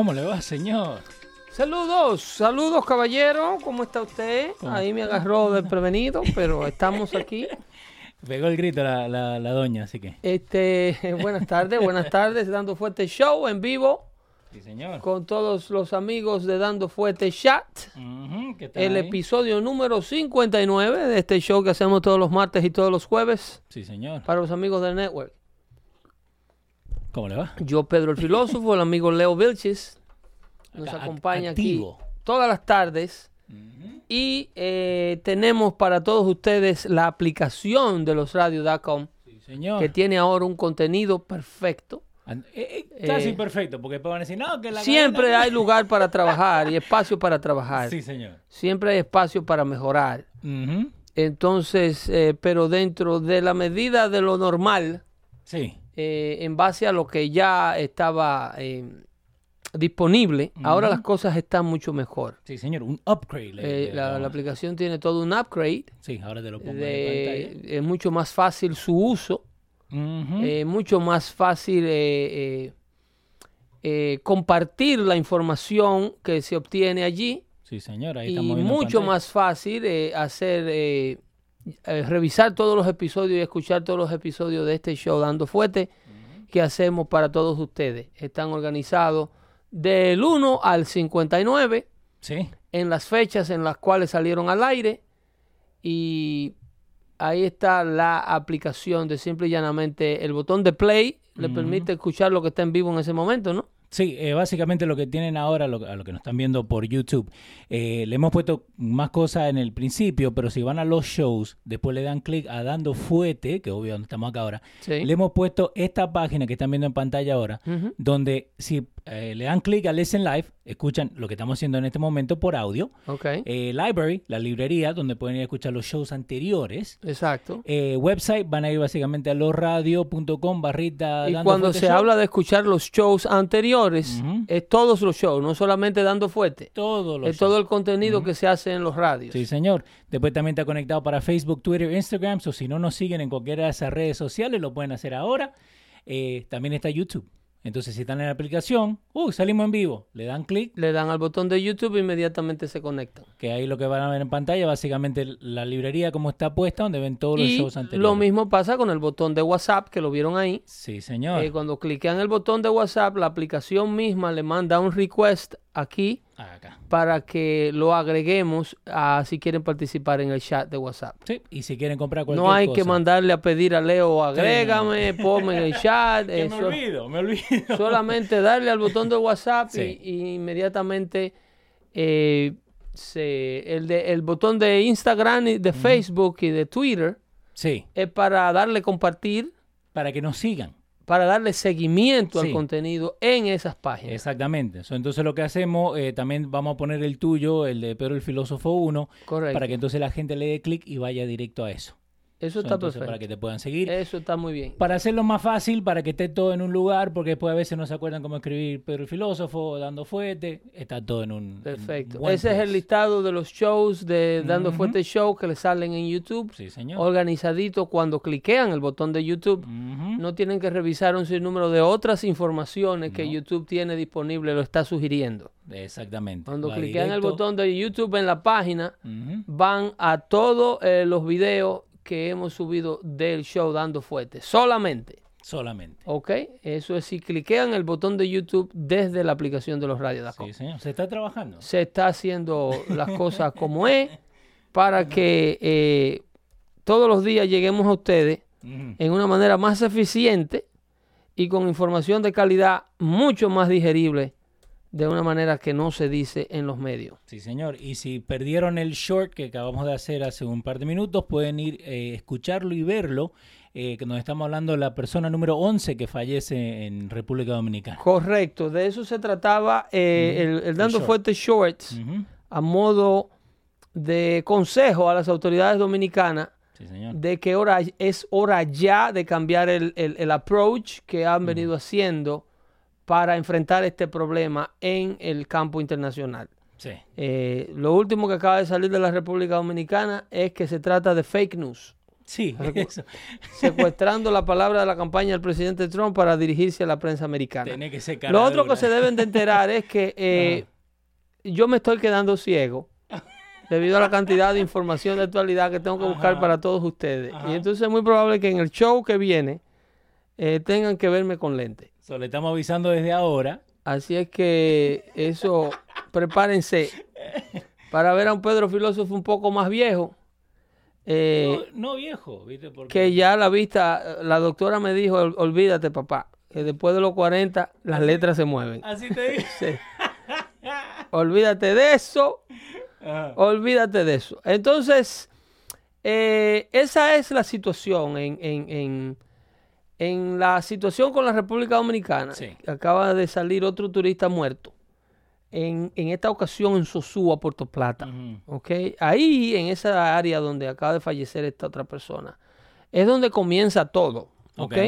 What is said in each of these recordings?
¿Cómo le va, señor? Saludos, saludos caballero, ¿cómo está usted? ¿Cómo Ahí me agarró desprevenido, pero estamos aquí. Pegó el grito la, la, la doña, así que. Este, buenas tardes, buenas tardes, Dando Fuerte Show en vivo Sí, señor. con todos los amigos de Dando Fuerte Chat. Ujú, ¿Qué tal El ahí? episodio número 59 de este show que hacemos todos los martes y todos los jueves Sí, señor. para los amigos del network. ¿Cómo le va? Yo, Pedro el Filósofo, el amigo Leo Vilchis, nos Acá, acompaña activo. aquí todas las tardes. Y eh, tenemos para todos ustedes la aplicación de los radio.com Sí, señor. que tiene ahora un contenido perfecto. Eh, eh, casi Eh, perfecto, porque después van a decir, no, que la Siempre cadena- hay lugar para trabajar y espacio para trabajar. Sí, señor. Siempre hay espacio para mejorar. Entonces, eh, pero dentro de la medida de lo normal, Sí. Eh, en base a lo que ya estaba eh, disponible, ahora las cosas están mucho mejor. Sí, señor. Un upgrade. le- Eh, le la, aplicación tiene todo un upgrade. Sí, ahora te lo pongo en de- es mucho más fácil su uso, pantalla. Eh, mucho más fácil compartir la información que se obtiene allí sí, señor. Ahí y estamos en mucho pantalla. más fácil hacer eh, revisar todos los episodios y escuchar todos los episodios de este show dando fuerte que hacemos para todos ustedes. Están organizados del 1 al 59 Sí. en las fechas en las cuales salieron al aire y ahí está la aplicación de simple y llanamente el botón de play le permite escuchar lo que está en vivo en ese momento, ¿no? Sí, eh, básicamente lo que tienen ahora, lo, a lo que nos están viendo por YouTube, eh, le hemos puesto más cosas en el principio, pero si van a los shows, después le dan clic a Dando Fuete, que obvio donde estamos acá ahora, Sí. le hemos puesto esta página que están viendo en pantalla ahora, donde si eh, le dan clic a Listen Live, escuchan lo que estamos haciendo en este momento por audio. Ok, Eh, library, la librería, donde pueden ir a escuchar los shows anteriores. exacto. Eh, website, van a ir básicamente a losradio.com barrita Y Dando cuando se Show. habla de escuchar los shows anteriores, es todos los shows, no solamente dando fuerte, Todos los es shows. todo el contenido que se hace en los radios. Sí, señor. Después también está conectado para Facebook, Twitter, Instagram. O si no nos siguen en cualquiera de esas redes sociales, lo pueden hacer ahora. También está YouTube. Entonces, si están en la aplicación, uh, salimos en vivo. Le dan clic, Le dan al botón de YouTube e inmediatamente se conectan. que ahí lo que van a ver en pantalla, básicamente la librería como está puesta, donde ven todos los Y shows anteriores. lo mismo pasa con el botón de WhatsApp, que lo vieron ahí. Sí, señor. Eh, cuando cliquean el botón de WhatsApp, la aplicación misma le manda un request aquí Acá. para que lo agreguemos a si quieren participar en el chat de WhatsApp. Sí, y si quieren comprar cualquier No hay cosa. que mandarle a pedir a Leo, agrégame, ponme en el chat. Que me olvido, me olvido. solamente darle al botón de WhatsApp Sí. y, inmediatamente eh, se, el, de, el botón de Instagram y de Facebook y de Twitter Sí, es para darle compartir, para que nos sigan. Para darle seguimiento Sí. al contenido en esas páginas. Exactamente. Entonces lo que hacemos, eh, también vamos a poner el tuyo, el de Pedro el Filósofo 1, Correcto. para que entonces la gente le dé clic y vaya directo a eso. Eso So, está entonces, perfecto. Para que te puedan seguir. Eso está muy bien. Para hacerlo más fácil, para que esté todo en un lugar, porque después a veces no se acuerdan cómo escribir Pedro el Filósofo, dando fuerte, está todo en un... en Perfecto. Ese es el listado de los shows de Dando Ujú. Fuerte Show que le salen en YouTube. Sí, señor. Organizadito cuando cliquean el botón de YouTube. No tienen que revisar un sinnúmero de otras informaciones que. YouTube tiene disponible, lo está sugiriendo. Exactamente. Cuando Va cliquean el botón de YouTube en la página, van a todos eh, los videos que hemos subido del show Dando Fuerte. Solamente. Solamente. ¿Ok? Eso es si cliquean el botón de YouTube desde la aplicación de los radios. Sí, señor. Se está trabajando. Se está haciendo las cosas como es para que eh, todos los días lleguemos a ustedes en una manera más eficiente y con información de calidad mucho más digerible de una manera que no se dice en los medios. Sí, señor. Y si perdieron el short que acabamos de hacer hace un par de minutos, pueden ir eh, escucharlo y verlo, eh, que nos estamos hablando de la persona número 11 que fallece en República Dominicana. Correcto, de eso se trataba eh, el, el Dando short. Fuerte Shorts a modo de consejo a las autoridades dominicanas Sí, de que hora, es hora ya de cambiar el, el- el approach que han venido haciendo para enfrentar este problema en el campo internacional. Sí. Eh, lo último que acaba de salir de la República Dominicana es que se trata de fake news, Sí, eso. secuestrando la palabra de la campaña del presidente Trump para dirigirse a la prensa americana. Tiene que ser Lo otro dura. que se deben de enterar es que eh, yo me estoy quedando ciego debido a la cantidad de información de actualidad que tengo que buscar para todos ustedes. Ajá. Y entonces es muy probable que en el show que viene eh, tengan que verme con lente. So, le estamos avisando desde ahora. Así es que eso, prepárense para ver a un Pedro filósofo un poco más viejo. eh, no, no viejo, ¿viste? Porque que ya la vista, la doctora me dijo, "Ol- olvídate papá, que después de los 40 las letras se mueven. Así te digo. Sí. Olvídate de eso. Ajá. Olvídate de eso. Entonces, eh, esa es la situación en, en- en- en la situación con la República Dominicana. Sí. Acaba de salir otro turista muerto. En, en esta ocasión en Sosúa, Puerto Plata. ¿ok? Ahí, en esa área donde acaba de fallecer esta otra persona, es donde comienza todo. ¿ok? Ok.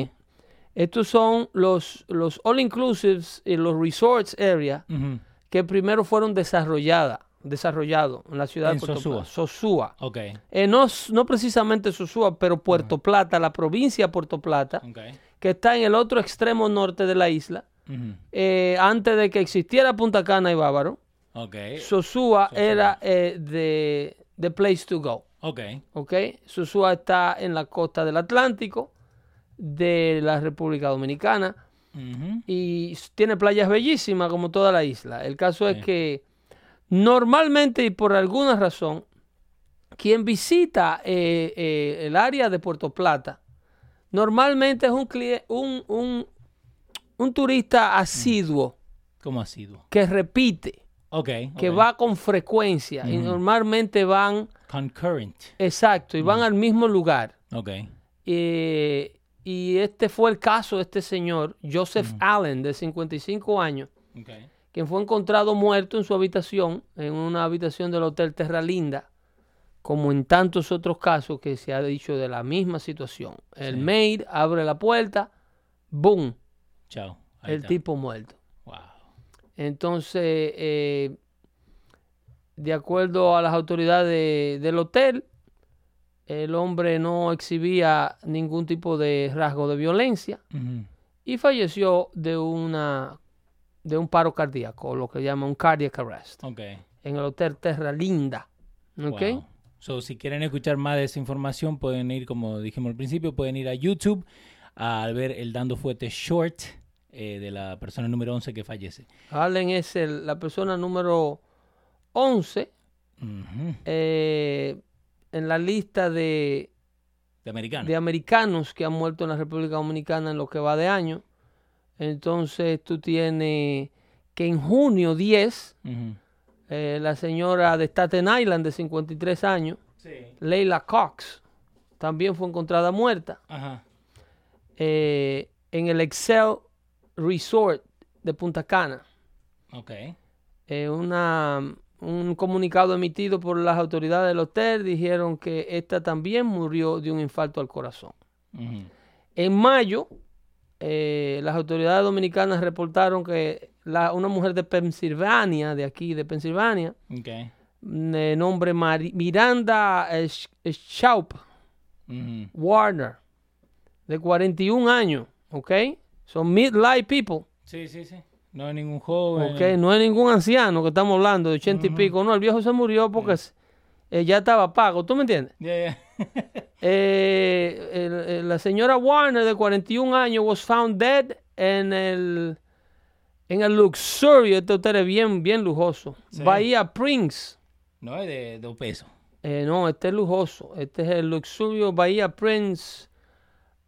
Estos son los, los all inclusives y los resorts area que primero fueron desarrolladas, desarrollados en la ciudad En de Puerto Sosúa. Plata. Sosúa. Ok. Eh, no, no precisamente Sosúa, pero Puerto Plata, la provincia de Puerto Plata, que está en el otro extremo norte de la isla, eh, antes de que existiera Punta Cana y Bávaro, Ok. Sosúa era eh, the, the place to go. Ok. ¿ok? Sosúa está en la costa del Atlántico de la República Dominicana y tiene playas bellísimas como toda la isla. El caso es que normalmente y por alguna razón, quien visita eh, eh, el área de Puerto Plata, normalmente es un, un, un, un turista asiduo ¿Cómo ha sido? que repite, Ok. que va con frecuencia y normalmente van, Concurrent. exacto, y van al mismo lugar. Ok. Eh, y este fue el caso de este señor, Joseph Allen, de 55 años, Ok. Quien fue encontrado muerto en su habitación, en una habitación del Hotel Terra Linda, como en tantos otros casos que se ha dicho de la misma situación. El Sí. maid abre la puerta, ¡boom! Chao. Ahí El está. tipo muerto. Wow. Entonces, eh, de acuerdo a las autoridades del hotel, el hombre no exhibía ningún tipo de rasgo de violencia y falleció de una de un paro cardíaco, lo que llaman un cardiac arrest, Ok. en el hotel Terra Linda. ¿ok? Wow. So, si quieren escuchar más de esa información, pueden ir, como dijimos al principio, pueden ir a YouTube a ver el Dando Fuerte Short eh, de la persona número 11 que fallece. Allen es el- la persona número 11 Ujú. eh, en la lista de, De americano. de americanos que han muerto en la República Dominicana en lo que va de año. Entonces tú tienes que en junio 10, Ujú. eh, la señora de Staten Island de 53 años, Sí. Leila Cox, también fue encontrada muerta Ajá. eh, en el Excel Resort de Punta Cana. Ok. Eh, una, un comunicado emitido por las autoridades del hotel dijeron que esta también murió de un infarto al corazón. En mayo, eh, las autoridades dominicanas reportaron que la- una mujer de Pensilvania, de aquí de Pensilvania, de nombre Mari- Miranda Sch- Schaup Ujú. Warner, de 41 años, ¿ok? Son midlife people, Sí, sí, sí. No hay ningún joven. ¿ok? No es ningún anciano que estamos hablando de 80 y pico, no, el viejo se murió porque eh, ya estaba pago, ¿tú me entiendes? Yeah, yeah. Eh, el- la señora Warner, de 41 años, was found dead en el, en el luxurio, este hotel es bien, bien lujoso. Sí. Bahía Prince. no es de dos pesos. Eh, no, este es lujoso. Este es el luxurio Bahía Prince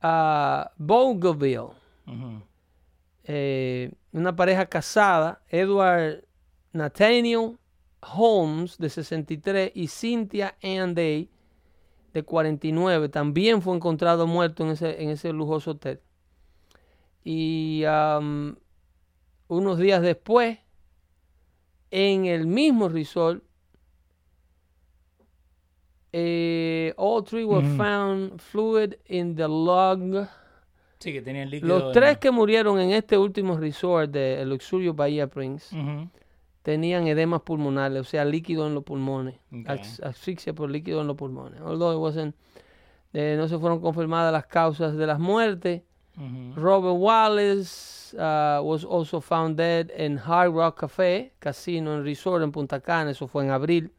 a Bougainville. Ujú. Eh, una pareja casada, Edward Nathaniel Holmes, de 63, y Cynthia Ann Day, de 49, también fue encontrado muerto en ese, en ese lujoso hotel. Y am, unos días después, en el mismo resort, eh, all three were Ujú. found fluid in the lung. Sí, que tenían líquido. Los tres que murieron en este último resort de el Luxurio Bahía Prince. Tenían edemas pulmonares, o sea, líquido en los pulmones, asfixia por líquido en los pulmones. Although it wasn't- eh, no se fueron confirmadas las causas de las muertes. Robert Wallace uh, was also found dead en Hard Rock Café, casino en resort en Punta Cana, eso fue en abril.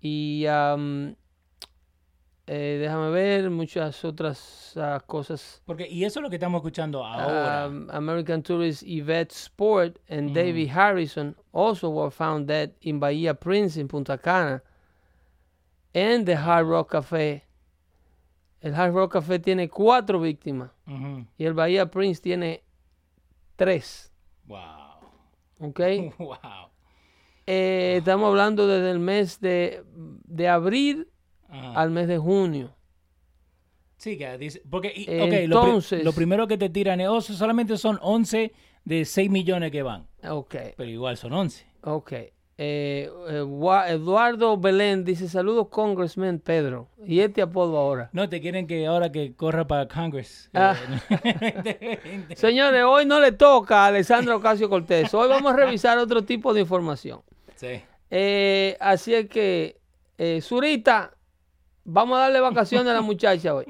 Y um, eh, déjame ver muchas otras ah, cosas. Porque, y eso es lo que estamos escuchando ahora. Um, American Tourist Yvette Sport and David Harrison also were found dead in Bahía Prince in Punta Cana and the Hard Rock Café. El Hard Rock Café tiene cuatro víctimas y el Bahía Prince tiene tres. Wow. ¿Ok? Wow. Eh, estamos hablando desde el mes de, de abril Ajá. al mes de junio. Sí, que dice, porque, y- ok, lo pri- Entonces- lo, primero que te tiran es, oh, solamente son 11 de 6 millones que van, Ok, pero igual son 11. ok. Eh, Eduardo Belén dice saludos Congressman Pedro. Y este apodo ahora. No, te quieren que ahora que corra para Congress. Ah. Señores, hoy no le toca a Alessandro Ocasio Cortés. Hoy vamos a revisar otro tipo de información. sí. Eh, así es que, eh, Zurita, vamos a darle vacaciones a la muchacha hoy.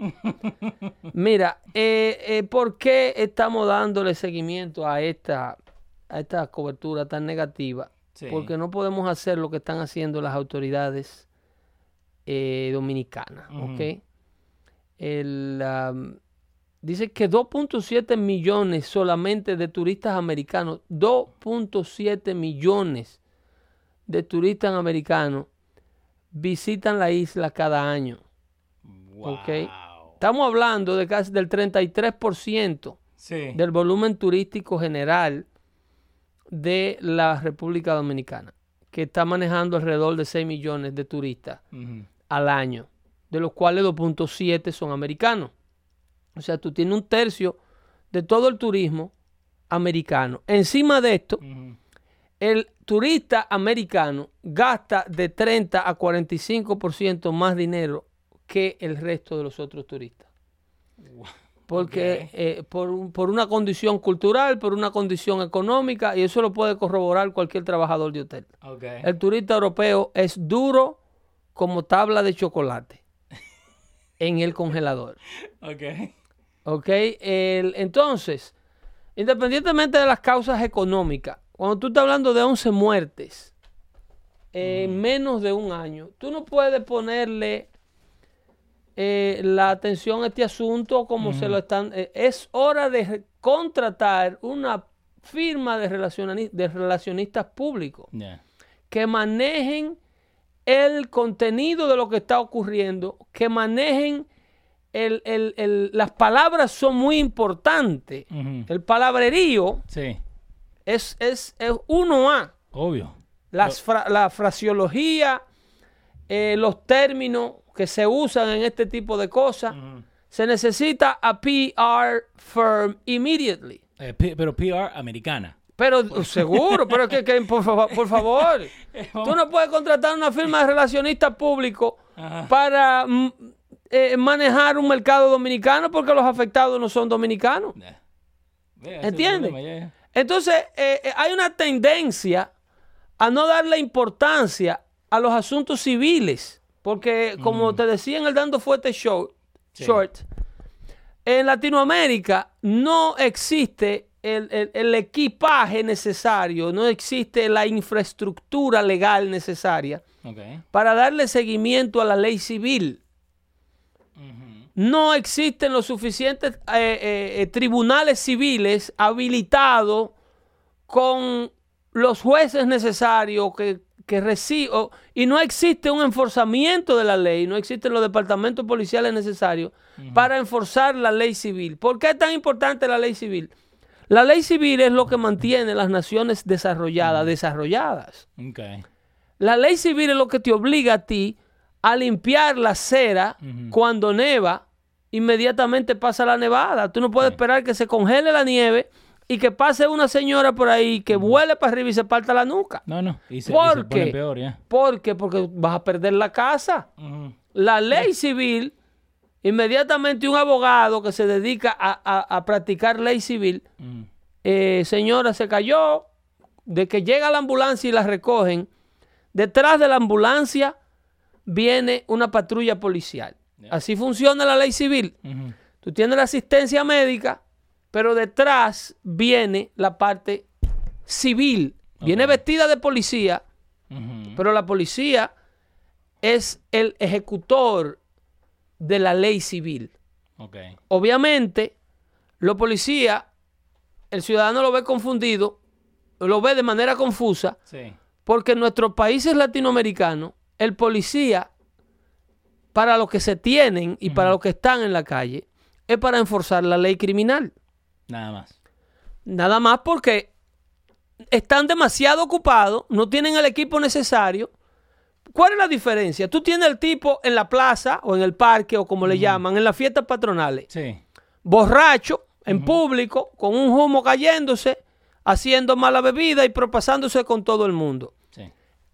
Mira, eh, eh, ¿por qué estamos dándole seguimiento a esta, a esta cobertura tan negativa? Sí. Porque no podemos hacer lo que están haciendo las autoridades eh, dominicanas, Ujú. ¿ok? El, am, dice que 2.7 millones solamente de turistas americanos, 2.7 millones de turistas americanos visitan la isla cada año. Wow. Ok. Estamos hablando de casi del 33% Sí. del volumen turístico general de la República Dominicana, que está manejando alrededor de 6 millones de turistas al año, de los cuales 2.7 son americanos. O sea, tú tienes un tercio de todo el turismo americano. Encima de esto, el turista americano gasta de 30 a 45% más dinero que el resto de los otros turistas. Porque eh, por, por una condición cultural, por una condición económica, y eso lo puede corroborar cualquier trabajador de hotel. El turista europeo es duro como tabla de chocolate en el congelador. Ok. ¿Ok? El- entonces, independientemente de las causas económicas, cuando tú estás hablando de 11 muertes en menos de un año, tú no puedes ponerle eh, la atención a este asunto como se lo están... eh, es hora de contratar una firma de, relacionani- de relacionistas públicos Yeah. que manejen el contenido de lo que está ocurriendo, que manejen el, el- el- las palabras son muy importantes. El palabrerío Sí. Es, es, es 1A. Obvio. Las fra- la fraseología, eh, los términos que se usan en este tipo de cosas. Se necesita a PR firm immediately. Eh, P- pero PR americana. Pero seguro, pero que, que por, fa- por favor, tú no puedes contratar una firma de relacionista público Ajá. para mm, eh, manejar un mercado dominicano porque los afectados no son dominicanos. Yeah. ¿Entiendes? yeah. Entonces, eh, eh, hay una tendencia a no darle importancia a los asuntos civiles, porque como te decía en el Dando Fuerte Show, Sí. Short, en Latinoamérica no existe el, el- el equipaje necesario, no existe la infraestructura legal necesaria para darle seguimiento a la ley civil. No existen los suficientes eh, eh, eh, tribunales civiles habilitados con los jueces necesarios que, que reciben, y no existe un enforzamiento de la ley, no existen los departamentos policiales necesarios para enforzar la ley civil. ¿Por qué es tan importante la ley civil? La ley civil es lo que mantiene las naciones desarrolladas, desarrolladas. La ley civil es lo que te obliga a ti a limpiar la cera cuando neva, inmediatamente pasa la nevada. Tú no puedes esperar que se congele la nieve y que pase una señora por ahí que vuele para arriba y se parta la nuca. No, no. Y se, y ¿Por se pone qué? peor, ya. ¿Por qué? Porque vas a perder la casa. La ley civil, inmediatamente un abogado que se dedica a, a- a practicar ley civil, eh, señora se cayó, de que llega la ambulancia y la recogen, detrás de la ambulancia viene una patrulla policial. Así funciona la ley civil. Tú tienes la asistencia médica, pero detrás viene la parte civil. Viene vestida de policía, pero la policía es el ejecutor de la ley civil. Obviamente, los policías, el ciudadano lo ve confundido, lo ve de manera confusa, Sí. porque en nuestros países latinoamericanos, el policía, para lo que se tienen y para lo que están en la calle, es para enforzar la ley criminal. Nada más. Nada más porque están demasiado ocupados, no tienen el equipo necesario. ¿Cuál es la diferencia? Tú tienes el tipo en la plaza o en el parque o como le llaman, en las fiestas patronales, Sí. borracho, en público, con un humo cayéndose, haciendo mala bebida y propasándose con todo el mundo.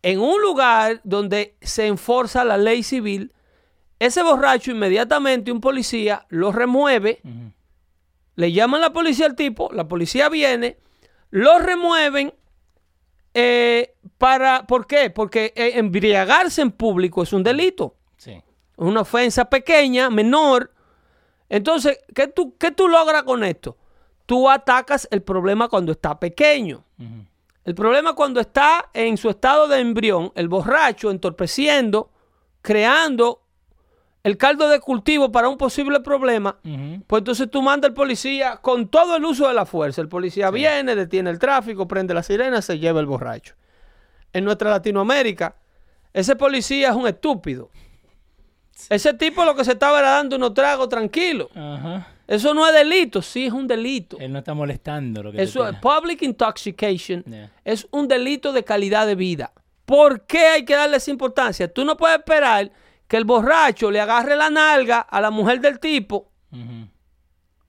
En un lugar donde se enforza la ley civil, ese borracho inmediatamente un policía lo remueve, le llaman la policía al tipo, la policía viene, lo remueven eh, para, ¿por qué? Porque eh, embriagarse en público es un delito, Sí. es una ofensa pequeña, menor. Entonces, ¿qué tú, qué tú logras con esto? Tú atacas el problema cuando está pequeño. El problema cuando está en su estado de embrión, el borracho entorpeciendo, creando el caldo de cultivo para un posible problema, pues entonces tú mandas al policía con todo el uso de la fuerza. El policía viene, detiene el tráfico, prende la sirena, se lleva el borracho. En nuestra Latinoamérica, ese policía es un estúpido. Ese tipo lo que se estaba era dando unos tragos tranquilo. Ajá. Eso no es delito, sí es un delito. Él no está molestando lo que Eso es public intoxication. Yeah. Es un delito de calidad de vida. ¿Por qué hay que darle esa importancia? Tú no puedes esperar que el borracho le agarre la nalga a la mujer del tipo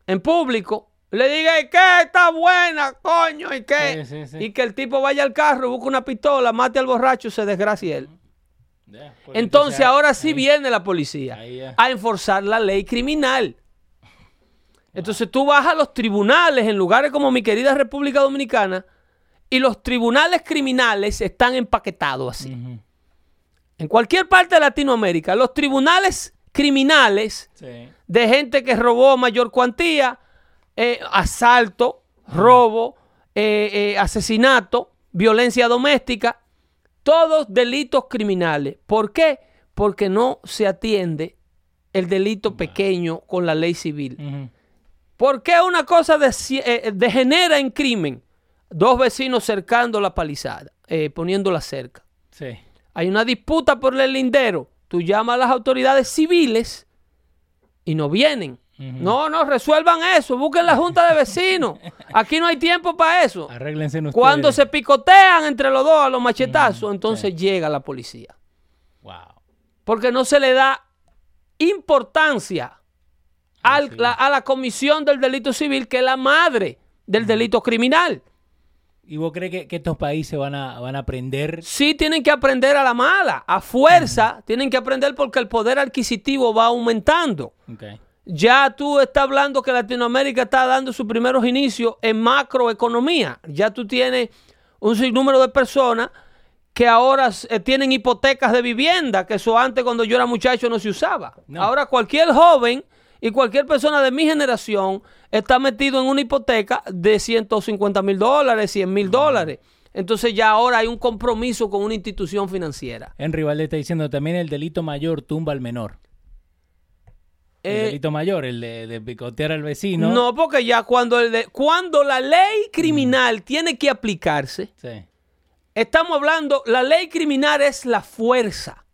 en público, le diga, ¿y qué? Está buena, coño, ¿y qué? Sí, sí, sí. Y que el tipo vaya al carro, busque una pistola, mate al borracho, se desgracie él. Porque Entonces ahora sí viene la policía ahí a enforzar la ley criminal. Entonces tú vas a los tribunales en lugares como mi querida República Dominicana y los tribunales criminales están empaquetados así. En cualquier parte de Latinoamérica, los tribunales criminales Sí. de gente que robó mayor cuantía, eh, asalto, robo, eh, eh, asesinato, violencia doméstica, todos delitos criminales. ¿Por qué? Porque no se atiende el delito pequeño con la ley civil. ¿Por qué una cosa deci- eh, degenera en crimen? Dos vecinos cercando la palizada, eh, poniéndola cerca. Sí. Hay una disputa por el lindero. Tú llamas a las autoridades civiles y no vienen. No, no, resuelvan eso. Busquen la junta de vecinos. Aquí no hay tiempo para eso. Arréglense ustedes. Cuando se picotean entre los dos a los machetazos, entonces llega la policía. Wow. Porque no se le da importancia al- la- a la comisión del delito civil, que es la madre del delito criminal. ¿Y vos crees que, que estos países van a, van a aprender? Sí tienen que aprender a la mala, a fuerza, tienen que aprender porque el poder adquisitivo va aumentando. Ya tú estás hablando que Latinoamérica está dando sus primeros inicios en macroeconomía. Ya tú tienes un sinnúmero de personas que ahora eh, tienen hipotecas de vivienda, que eso antes cuando yo era muchacho no se usaba. No. Ahora cualquier joven y cualquier persona de mi generación está metido en una hipoteca de 150 mil dólares, 100 mil dólares. Entonces ya ahora hay un compromiso con una institución financiera. Henry Valdés está diciendo también el delito mayor tumba al menor. El Eh, delito mayor, el de, de picotear al vecino. no, porque ya cuando, el de- cuando la ley criminal tiene que aplicarse, Sí. estamos hablando, la ley criminal es la fuerza.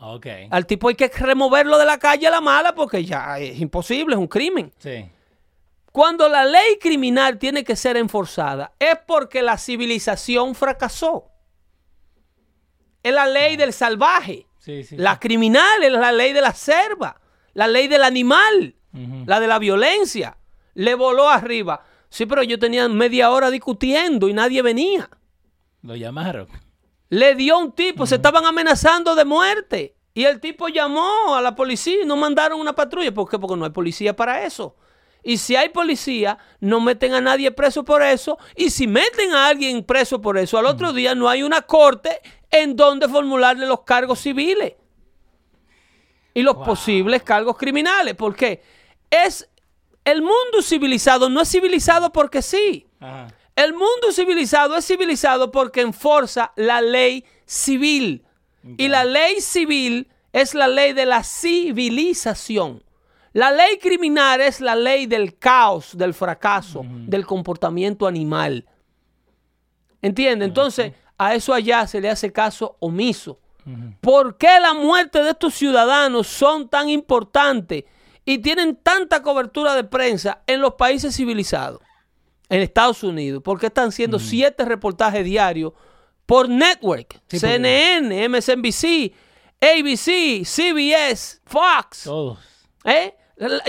Ok. Al tipo hay que removerlo de la calle a la mala porque ya es imposible, es un crimen. Sí. Cuando la ley criminal tiene que ser enforzada, es porque la civilización fracasó. Es la ley del salvaje. Sí, sí. La criminal es la ley de la serva, la ley del animal, la de la violencia. Le voló arriba. Sí, pero yo tenía media hora discutiendo y nadie venía. Lo llamaron. Le dio un tipo, se estaban amenazando de muerte. Y el tipo llamó a la policía y no mandaron una patrulla. ¿Por qué? Porque no hay policía para eso. Y si hay policía, no meten a nadie preso por eso. Y si meten a alguien preso por eso, al otro día no hay una corte en donde formularle los cargos civiles. Y los Wow. posibles cargos criminales. ¿Por qué? Es el mundo civilizado, no es civilizado porque sí. Ajá. El mundo civilizado es civilizado porque enforza la ley civil. Y la ley civil es la ley de la civilización. La ley criminal es la ley del caos, del fracaso, del comportamiento animal. ¿Entiende? Entonces, a eso allá se le hace caso omiso. ¿Por qué la muerte de estos ciudadanos son tan importantes y tienen tanta cobertura de prensa en los países civilizados? En Estados Unidos. ¿Por qué están siendo siete reportajes diarios por network? Sí, porque- CNN, MSNBC, ABC, CBS, Fox. Todos. ¿eh?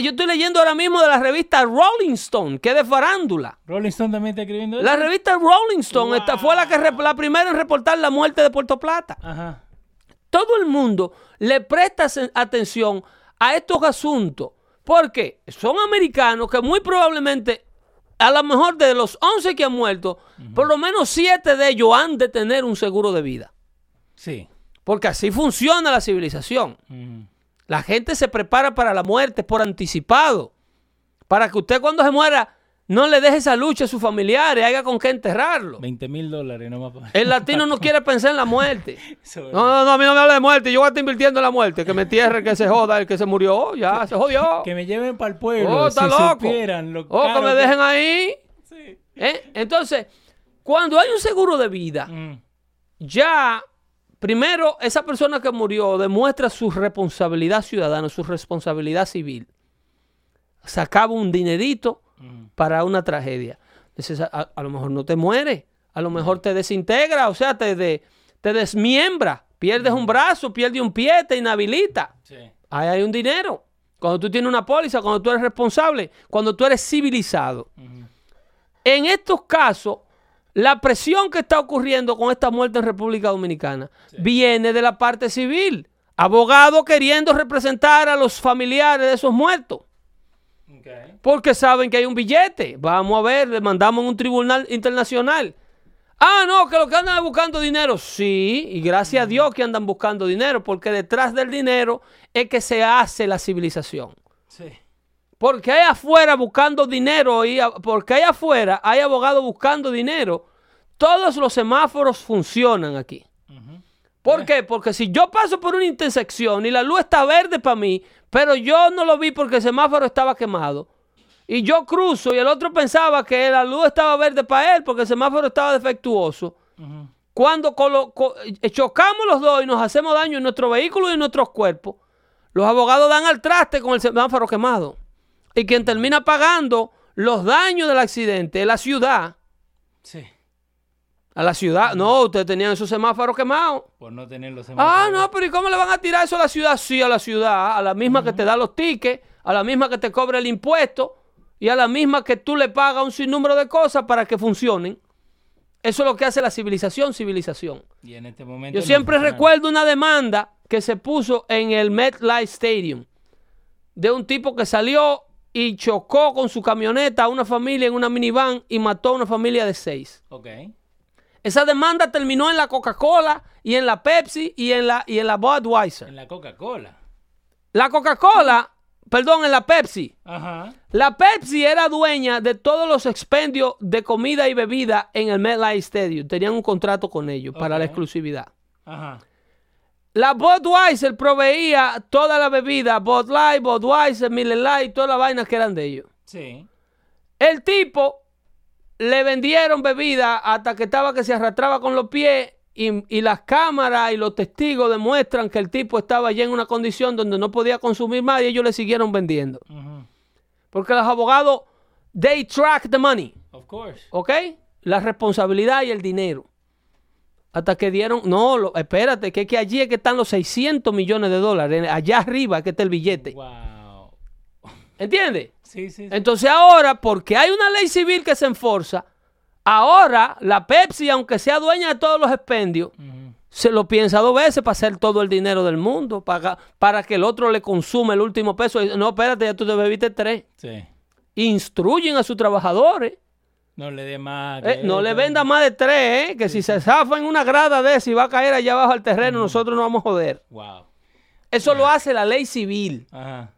Yo estoy leyendo ahora mismo de la revista Rolling Stone, que es de farándula. Rolling Stone también está escribiendo eso. La revista Rolling Stone esta fue la, que la primera en reportar la muerte de Puerto Plata. Ajá. Todo el mundo le presta atención a estos asuntos porque son americanos que muy probablemente, a lo mejor de los 11 que han muerto, por lo menos 7 de ellos han de tener un seguro de vida. Sí. Porque así funciona la civilización. La gente se prepara para la muerte por anticipado. Para que usted cuando se muera no le deje esa lucha a sus familiares, haya con qué enterrarlo. 20 mil dólares nomás. para- El latino no quiere pensar en la muerte. No, no, no, a mí no me habla de muerte. Yo voy a estar invirtiendo en la muerte. Que me entierre, que se joda, el que se murió. Oh, ya, se jodió. Que me lleven para el pueblo. Oh, está si loco. lo Oh, que me dejen ahí. Sí. ¿Eh? Entonces, cuando hay un seguro de vida, Mm. ya, primero, esa persona que murió demuestra su responsabilidad ciudadana, su responsabilidad civil. Sacaba un dinerito Mm. para una tragedia. Entonces, a, a lo mejor no te mueres, a lo mejor te desintegra, o sea, te, de- te desmiembra, pierdes un brazo, pierdes un pie, te inhabilita. Sí. Ahí hay un dinero. Cuando tú tienes una póliza, cuando tú eres responsable, cuando tú eres civilizado. En estos casos, la presión que está ocurriendo con esta muerte en República Dominicana viene de la parte civil. Abogados queriendo representar a los familiares de esos muertos. Porque saben que hay un billete. Vamos a ver, le mandamos en un tribunal internacional. Ah, no, que lo que andan buscando dinero. Sí, y gracias a Dios que andan buscando dinero, porque detrás del dinero es que se hace la civilización. Sí. Porque hay afuera buscando dinero y porque hay afuera hay abogados buscando dinero. Todos los semáforos funcionan aquí. ¿Por qué? Porque si yo paso por una intersección y la luz está verde para mí, pero yo no lo vi porque el semáforo estaba quemado, y yo cruzo y el otro pensaba que la luz estaba verde para él porque el semáforo estaba defectuoso, cuando chocamos los dos y nos hacemos daño en nuestro vehículo y en nuestros cuerpos, los abogados dan al traste con el semáforo quemado. Y quien termina pagando los daños del accidente es la ciudad. Sí. A la ciudad. No, ustedes tenían esos semáforos quemados. Por no tener los Ah, semáforos. no, pero ¿y cómo le van a tirar eso a la ciudad? Sí, a la ciudad, a la misma que te da los tickets, a la misma que te cobra el impuesto y a la misma que tú le pagas un sinnúmero de cosas para que funcionen. Eso es lo que hace la civilización, civilización. Y en este momento. Yo no siempre funciona. recuerdo una demanda que se puso en el MetLife Stadium de un tipo que salió y chocó con su camioneta a una familia en una minivan y mató a una familia de seis. Ok. Esa demanda terminó en la Coca-Cola y en la Pepsi y en la, y en la Budweiser. En la Coca-Cola. La Coca-Cola perdón, en la Pepsi. Ajá. La Pepsi era dueña de todos los expendios de comida y bebida en el MetLife Stadium. Tenían un contrato con ellos para la exclusividad. Ajá. La Budweiser proveía toda la bebida, Bud Light, Budweiser, Miller Light, todas las vainas que eran de ellos. Sí. El tipo le vendieron bebida hasta que estaba que se arrastraba con los pies y, y las cámaras y los testigos demuestran que el tipo estaba ya en una condición donde no podía consumir más y ellos le siguieron vendiendo. Porque los abogados, they track the money, Of course. ¿ok? La responsabilidad y el dinero. Hasta que dieron, no, lo- espérate, que, es que allí es que están los 600 millones de dólares, allá arriba es que está el billete. Wow. ¿Entiendes? Sí, sí. sí. Entonces ahora, porque hay una ley civil que se enforza, ahora la Pepsi, aunque sea dueña de todos los expendios, se lo piensa dos veces para hacer todo el dinero del mundo, para, para que el otro le consuma el último peso. Y, No, espérate, ya tú te bebiste tres. Sí. Instruyen a sus trabajadores. No le dé más. eh, no le venda más de tres, eh, que si se zafa en una grada de y va a caer allá abajo al terreno, nosotros nos vamos a joder. Wow. Eso lo hace la ley civil, Ajá.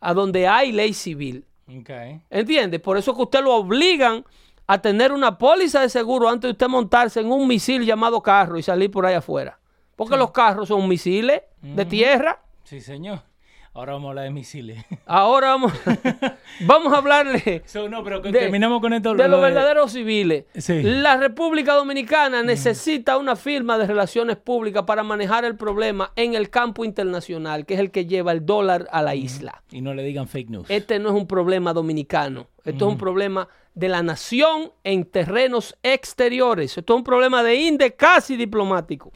a donde hay ley civil. Ok. ¿Entiende? Por eso que usted lo obligan a tener una póliza de seguro antes de usted montarse en un misil llamado carro y salir por ahí afuera. Porque los carros son misiles de tierra. Sí, señor. Ahora vamos a hablar de misiles. Ahora vamos, vamos a hablarle So, no, pero De- terminamos con esto. de lo los verdaderos civiles. Sí. La República Dominicana necesita una firma de relaciones públicas para manejar el problema en el campo internacional, que es el que lleva el dólar a la isla. Y no le digan fake news. Este no es un problema dominicano. Esto es un problema de la nación en terrenos exteriores. Esto es un problema de inde casi diplomático.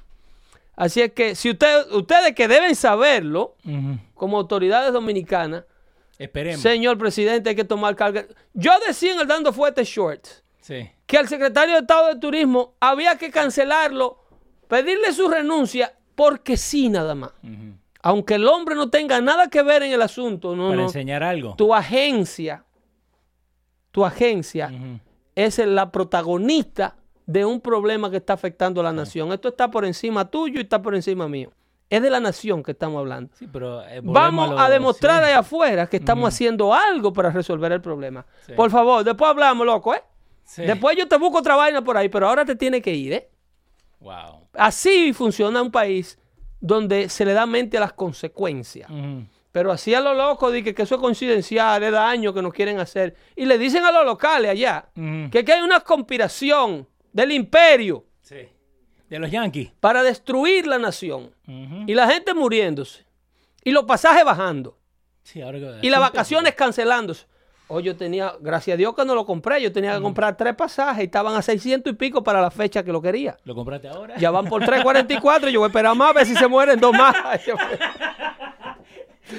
Así es que si usted, ustedes que deben saberlo, como autoridades dominicanas, Esperemos. señor presidente, hay que tomar carga. Yo decía en el Dando Fuerte Shorts Sí. que al secretario de Estado de Turismo había que cancelarlo, pedirle su renuncia, porque sí nada más. Aunque el hombre no tenga nada que ver en el asunto, no, Para no. enseñar algo. tu agencia, tu agencia es la protagonista de un problema que está afectando a la nación. Esto está por encima tuyo y está por encima mío. Es de la nación que estamos hablando. Sí, pero. eh, Vamos a demostrar allá afuera que estamos haciendo algo para resolver el problema. Sí. Por favor, después hablamos, loco, ¿eh? Sí. Después yo te busco otra vaina por ahí, pero ahora te tiene que ir, ¿eh? Wow. Así funciona un país donde se le da mente a las consecuencias. Pero así a lo loco, de que, que eso es coincidencial, es daño que nos quieren hacer. Y le dicen a los locales allá que, que hay una conspiración del imperio Sí. De los Yankees. para destruir la nación. Y la gente muriéndose. Y los pasajes bajando. Sí, ahora que- Y las vacaciones cancelándose. Hoy yo tenía, gracias a Dios que no lo compré, yo tenía que comprar tres pasajes y estaban a 600 y pico para la fecha que lo quería. ¿Lo compraste ahora? Ya van por 3.44, yo voy a esperar más a ver si se mueren dos más.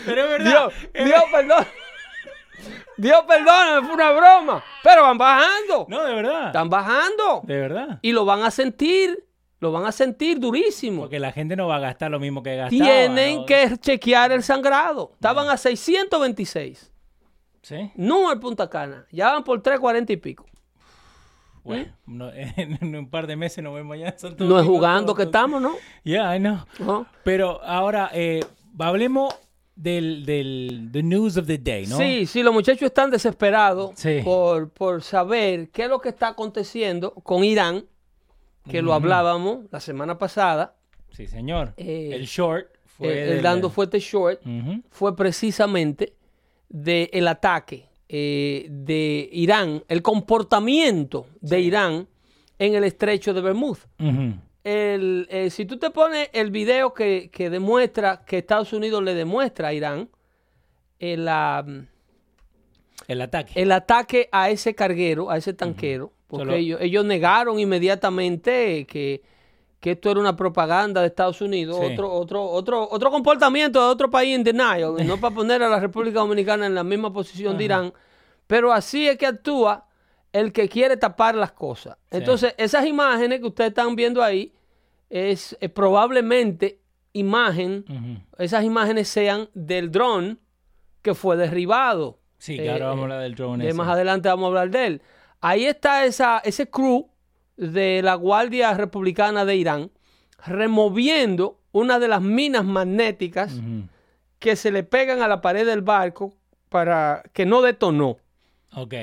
Pero es verdad. Dios, Dios, perdón. Dios, perdóname, fue una broma. Pero van bajando. No, de verdad. Están bajando. De verdad. Y lo van a sentir. Lo van a sentir durísimo. Porque la gente no va a gastar lo mismo que gastaba. Tienen ¿no? que chequear el sangrado. Estaban a 626. Sí. No al Punta Cana. Ya van por 340 y pico. Bueno, no- en un par de meses nos vemos allá en Santo. No es jugando todos. que estamos, ¿no? Yeah, I know. Pero ahora, eh, hablemos del, del the news of the day, ¿no? Sí, sí, los muchachos están desesperados Sí. por, por saber qué es lo que está aconteciendo con Irán, que lo hablábamos la semana pasada. Sí, señor. Eh, el short fue. el, dando fuerte short fue precisamente del ataque eh, de Irán, el comportamiento de Irán en el estrecho de. Ujú. El, eh, si tú te pones el video que, que demuestra que Estados Unidos le demuestra a Irán eh, la- El ataque. el ataque a ese carguero, a ese tanquero, porque Solo- ellos, ellos negaron inmediatamente que, que esto era una propaganda de Estados Unidos, Sí. otro, otro, otro, otro comportamiento de otro país en denial, no para poner a la República Dominicana en la misma posición de Irán, pero así es que actúa el que quiere tapar las cosas. Entonces, esas imágenes que ustedes están viendo ahí es, eh, probablemente imagen, esas imágenes sean del dron que fue derribado. Sí, que ahora Eh, vamos a hablar del ese. más adelante vamos a hablar de él. Ahí está esa, ese crew de la Guardia Republicana de Irán removiendo una de las minas magnéticas que se le pegan a la pared del barco para que no detonó. Ok.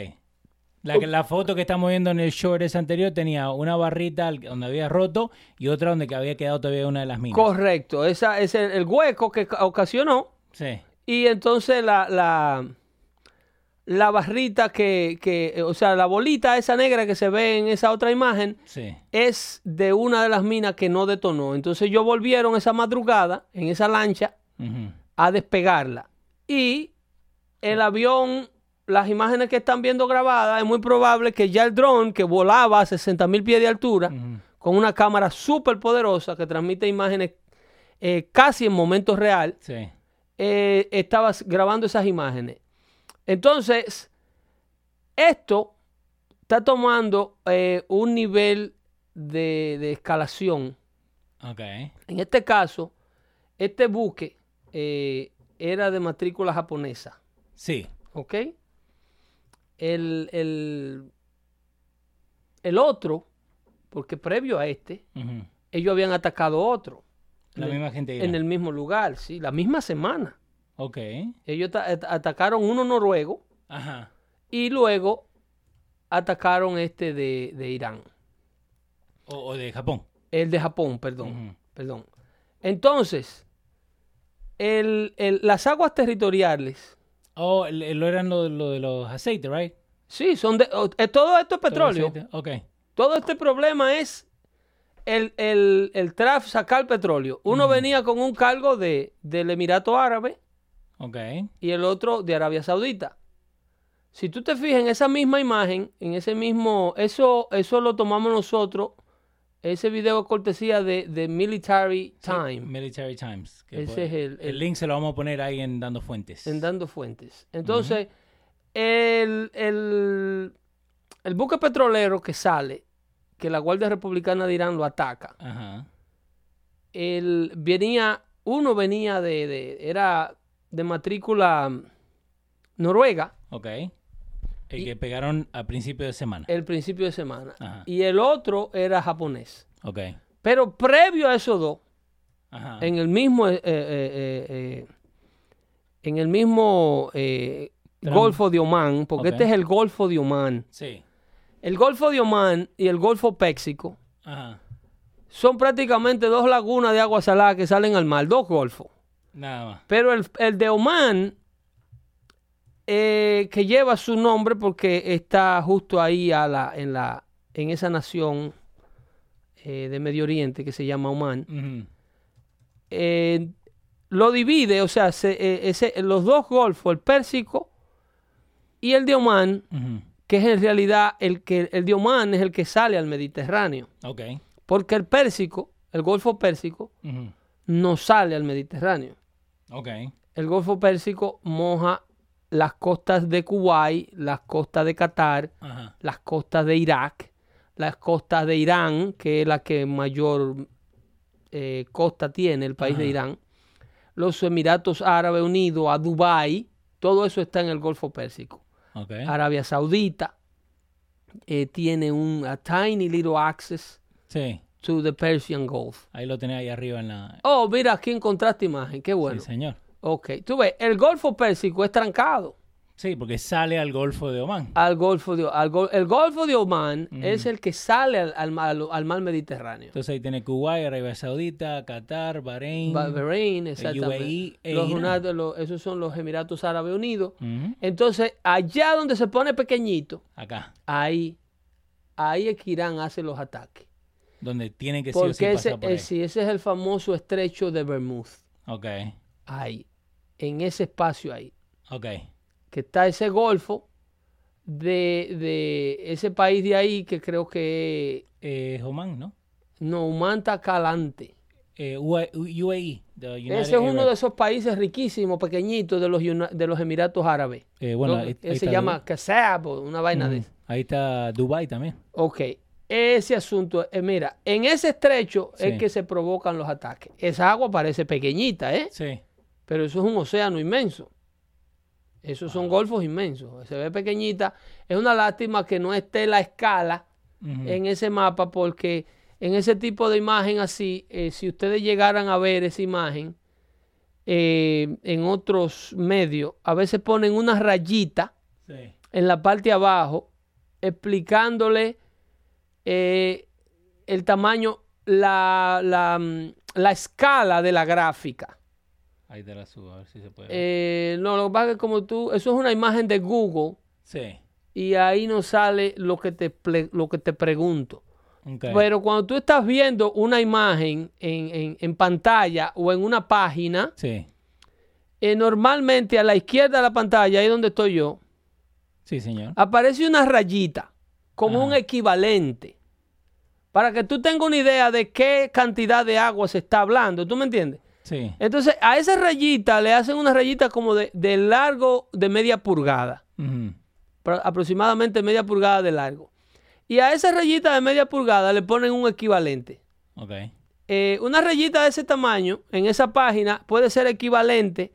La, la foto que estamos viendo en el short ese anterior tenía una barrita donde había roto y otra donde que había quedado todavía una de las minas. Correcto, esa es el, el hueco que ca- ocasionó Sí. y entonces la, la, la barrita que, que, o sea, la bolita esa negra que se ve en esa otra imagen Sí. es de una de las minas que no detonó. Entonces ellos volvieron esa madrugada en esa lancha a despegarla. Y el avión, las imágenes que están viendo grabadas, es muy probable que ya el dron que volaba a 60 mil pies de altura, con una cámara súper poderosa que transmite imágenes eh, casi en momento real, Sí. eh, estaba grabando esas imágenes. Entonces, esto está tomando eh, un nivel de, de escalación. Ok. En este caso, este buque era de matrícula japonesa. Sí. ¿Ok? El, el, el otro, porque previo a este, ellos habían atacado otro. La en el- misma gente. En el mismo lugar, sí, la misma semana. Ok. Ellos ta- at- atacaron uno noruego Ajá. y luego atacaron este de, de Irán. O, o de Japón. El de Japón, perdón. Perdón. Entonces, el- el- las aguas territoriales, Oh, lo eran lo, lo de los aceites, right? sí, son de, o- eh, todo esto es petróleo. Ok. Todo este problema es el, el, el traf sacar petróleo. Uno venía con un cargo de, del Emirato Árabe Ok. y el otro de Arabia Saudita. Si tú te fijas en esa misma imagen, en ese mismo, eso, eso lo tomamos nosotros, ese video es cortesía de, de Military Time, Military Times. que Ese es el- el el- link se lo vamos a poner ahí en Dando Fuentes. en Dando Fuentes. Entonces, el, el, el buque petrolero que sale, que la Guardia Republicana de Irán lo ataca, Ajá. el, venía, uno venía de, de- era de matrícula mm, noruega, Ok. El Y- que pegaron a principio de semana. el principio de semana, Ajá. y el otro era japonés. Ok. Pero previo a esos dos, Ajá. en el mismo, eh, eh, eh, en el mismo. Golfo de Omán, porque este es el Golfo de Omán. Sí. El Golfo de Omán y el Golfo Péxico Ajá. son prácticamente dos lagunas de agua salada que salen al mar, dos golfos. Nada más. Pero el, el de Omán, eh, que lleva su nombre porque está justo ahí a la, en, la, en esa nación eh, de Medio Oriente que se llama Ujú. eh, lo divide, o sea, se- ese- los dos golfos, el Pérsico y el de Ujú. que es en realidad el que el de Omán es el que sale al Mediterráneo, porque el Pérsico, el Golfo Pérsico, no sale al Mediterráneo. El Golfo Pérsico moja las costas de Kuwait, las costas de Qatar, Ajá. las costas de Irak, las costas de Irán, que es la que mayor eh, costa tiene el país de. Irán, los Emiratos Árabes Unidos, a Dubái, todo eso está en el Golfo Pérsico. Arabia Saudita eh, tiene un a tiny little access Sí. to the Persian Gulf. Ahí lo tenés ahí arriba en la. Oh, mira, aquí encontraste imagen, qué bueno. Sí, señor. Ok, tú ves, el Golfo Pérsico es trancado. Sí, porque sale al Golfo de Omán. al Golfo de, al Gol- el Golfo de Omán es el que sale al, al mar, al mar Mediterráneo. Entonces ahí tiene Kuwait, Arabia Saudita, Qatar, Bahrein. Ba- Bahrein, exactamente. UAE e Los esos son los Emiratos Árabes Unidos. Entonces, allá donde se pone pequeñito, Acá. ahí, ahí es que Irán hace los ataques. Donde tiene que sí o sí Porque ese, pasar por ahí. ese es el famoso estrecho de Bermud. Ok. Ahí, en ese espacio ahí. Ok. que está ese golfo de, de ese país de ahí que creo que Eh, Oman, ¿no? no, Oman está adelante. Eh, UA- UAE. Ese es uno de esos países riquísimos, pequeñitos de los, de los Emiratos Árabes. Eh, bueno, ¿no? ahí- ahí se llama Kasab o una vaina de eso. Ahí está Dubai también. Ok, ese asunto, eh, mira, en ese estrecho Sí. es que se provocan los ataques. Esa agua parece pequeñita, ¿eh? Sí. Pero eso es un océano inmenso. Esos son golfos inmensos. Se ve pequeñita. Es una lástima que no esté la escala en ese mapa porque en ese tipo de imagen así, eh, si ustedes llegaran a ver esa imagen, eh, en otros medios, a veces ponen una rayita Sí. en la parte de abajo explicándole eh, el tamaño, la, la, mm, la escala de la gráfica. Ahí te la subo, a ver si se puede. Eh, no, lo que pasa es que como tú, eso es una imagen de Google sí. y ahí no sale lo que te, lo que te pregunto. Ok. Pero cuando tú estás viendo una imagen en, en- en pantalla o en una página, Sí. eh, normalmente a la izquierda de la pantalla, ahí donde estoy yo, Sí, señor. aparece una rayita como Ajá. un equivalente. Para que tú tengas una idea de qué cantidad de agua se está hablando. ¿Tú me entiendes? Sí. Entonces, a esa rayita le hacen una rayita como de, de largo de media pulgada. Aproximadamente media pulgada de largo. Y a esa rayita de media pulgada le ponen un equivalente. Ok. Eh, una rayita de ese tamaño en esa página puede ser equivalente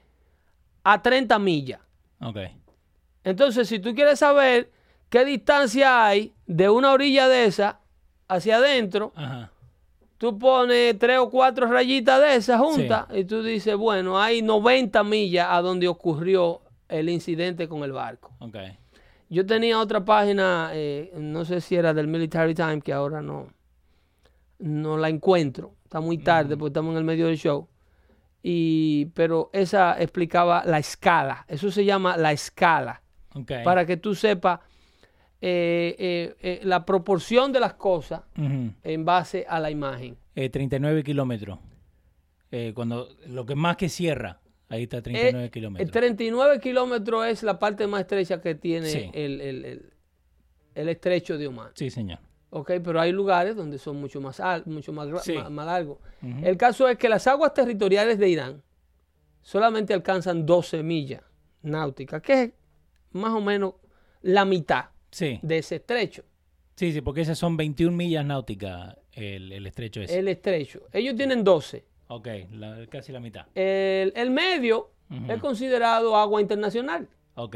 a 30 millas. Ok. Entonces, si tú quieres saber qué distancia hay de una orilla de esa hacia adentro, Ajá. Tú pones tres o cuatro rayitas de esas juntas y tú dices, bueno, hay 90 millas a donde ocurrió el incidente con el barco. Yo tenía otra página, eh, no sé si era del Military Time, que ahora no, no la encuentro. Está muy tarde porque estamos en el medio del show. Y, pero esa explicaba la escala. Eso se llama la escala. Para que tú sepas eh, eh, eh, la proporción de las cosas en base a la imagen. Eh, 39 kilómetros. Eh, cuando lo que más que cierra, ahí está 39 Eh, kilómetros. El 39 kilómetros es la parte más estrecha que tiene Sí. el, el- el- el estrecho de Oman. Sí, señor. Ok, pero hay lugares donde son mucho más, al- mucho más, Sí. más, más largos. El caso es que las aguas territoriales de Irán solamente alcanzan 12 millas náuticas, que es más o menos la mitad Sí. de ese estrecho, Sí, sí, porque esas son 21 millas náuticas el, el estrecho ese. el estrecho. Ellos tienen 12. Ok, la- casi la mitad. El, el medio es considerado agua internacional, Ok.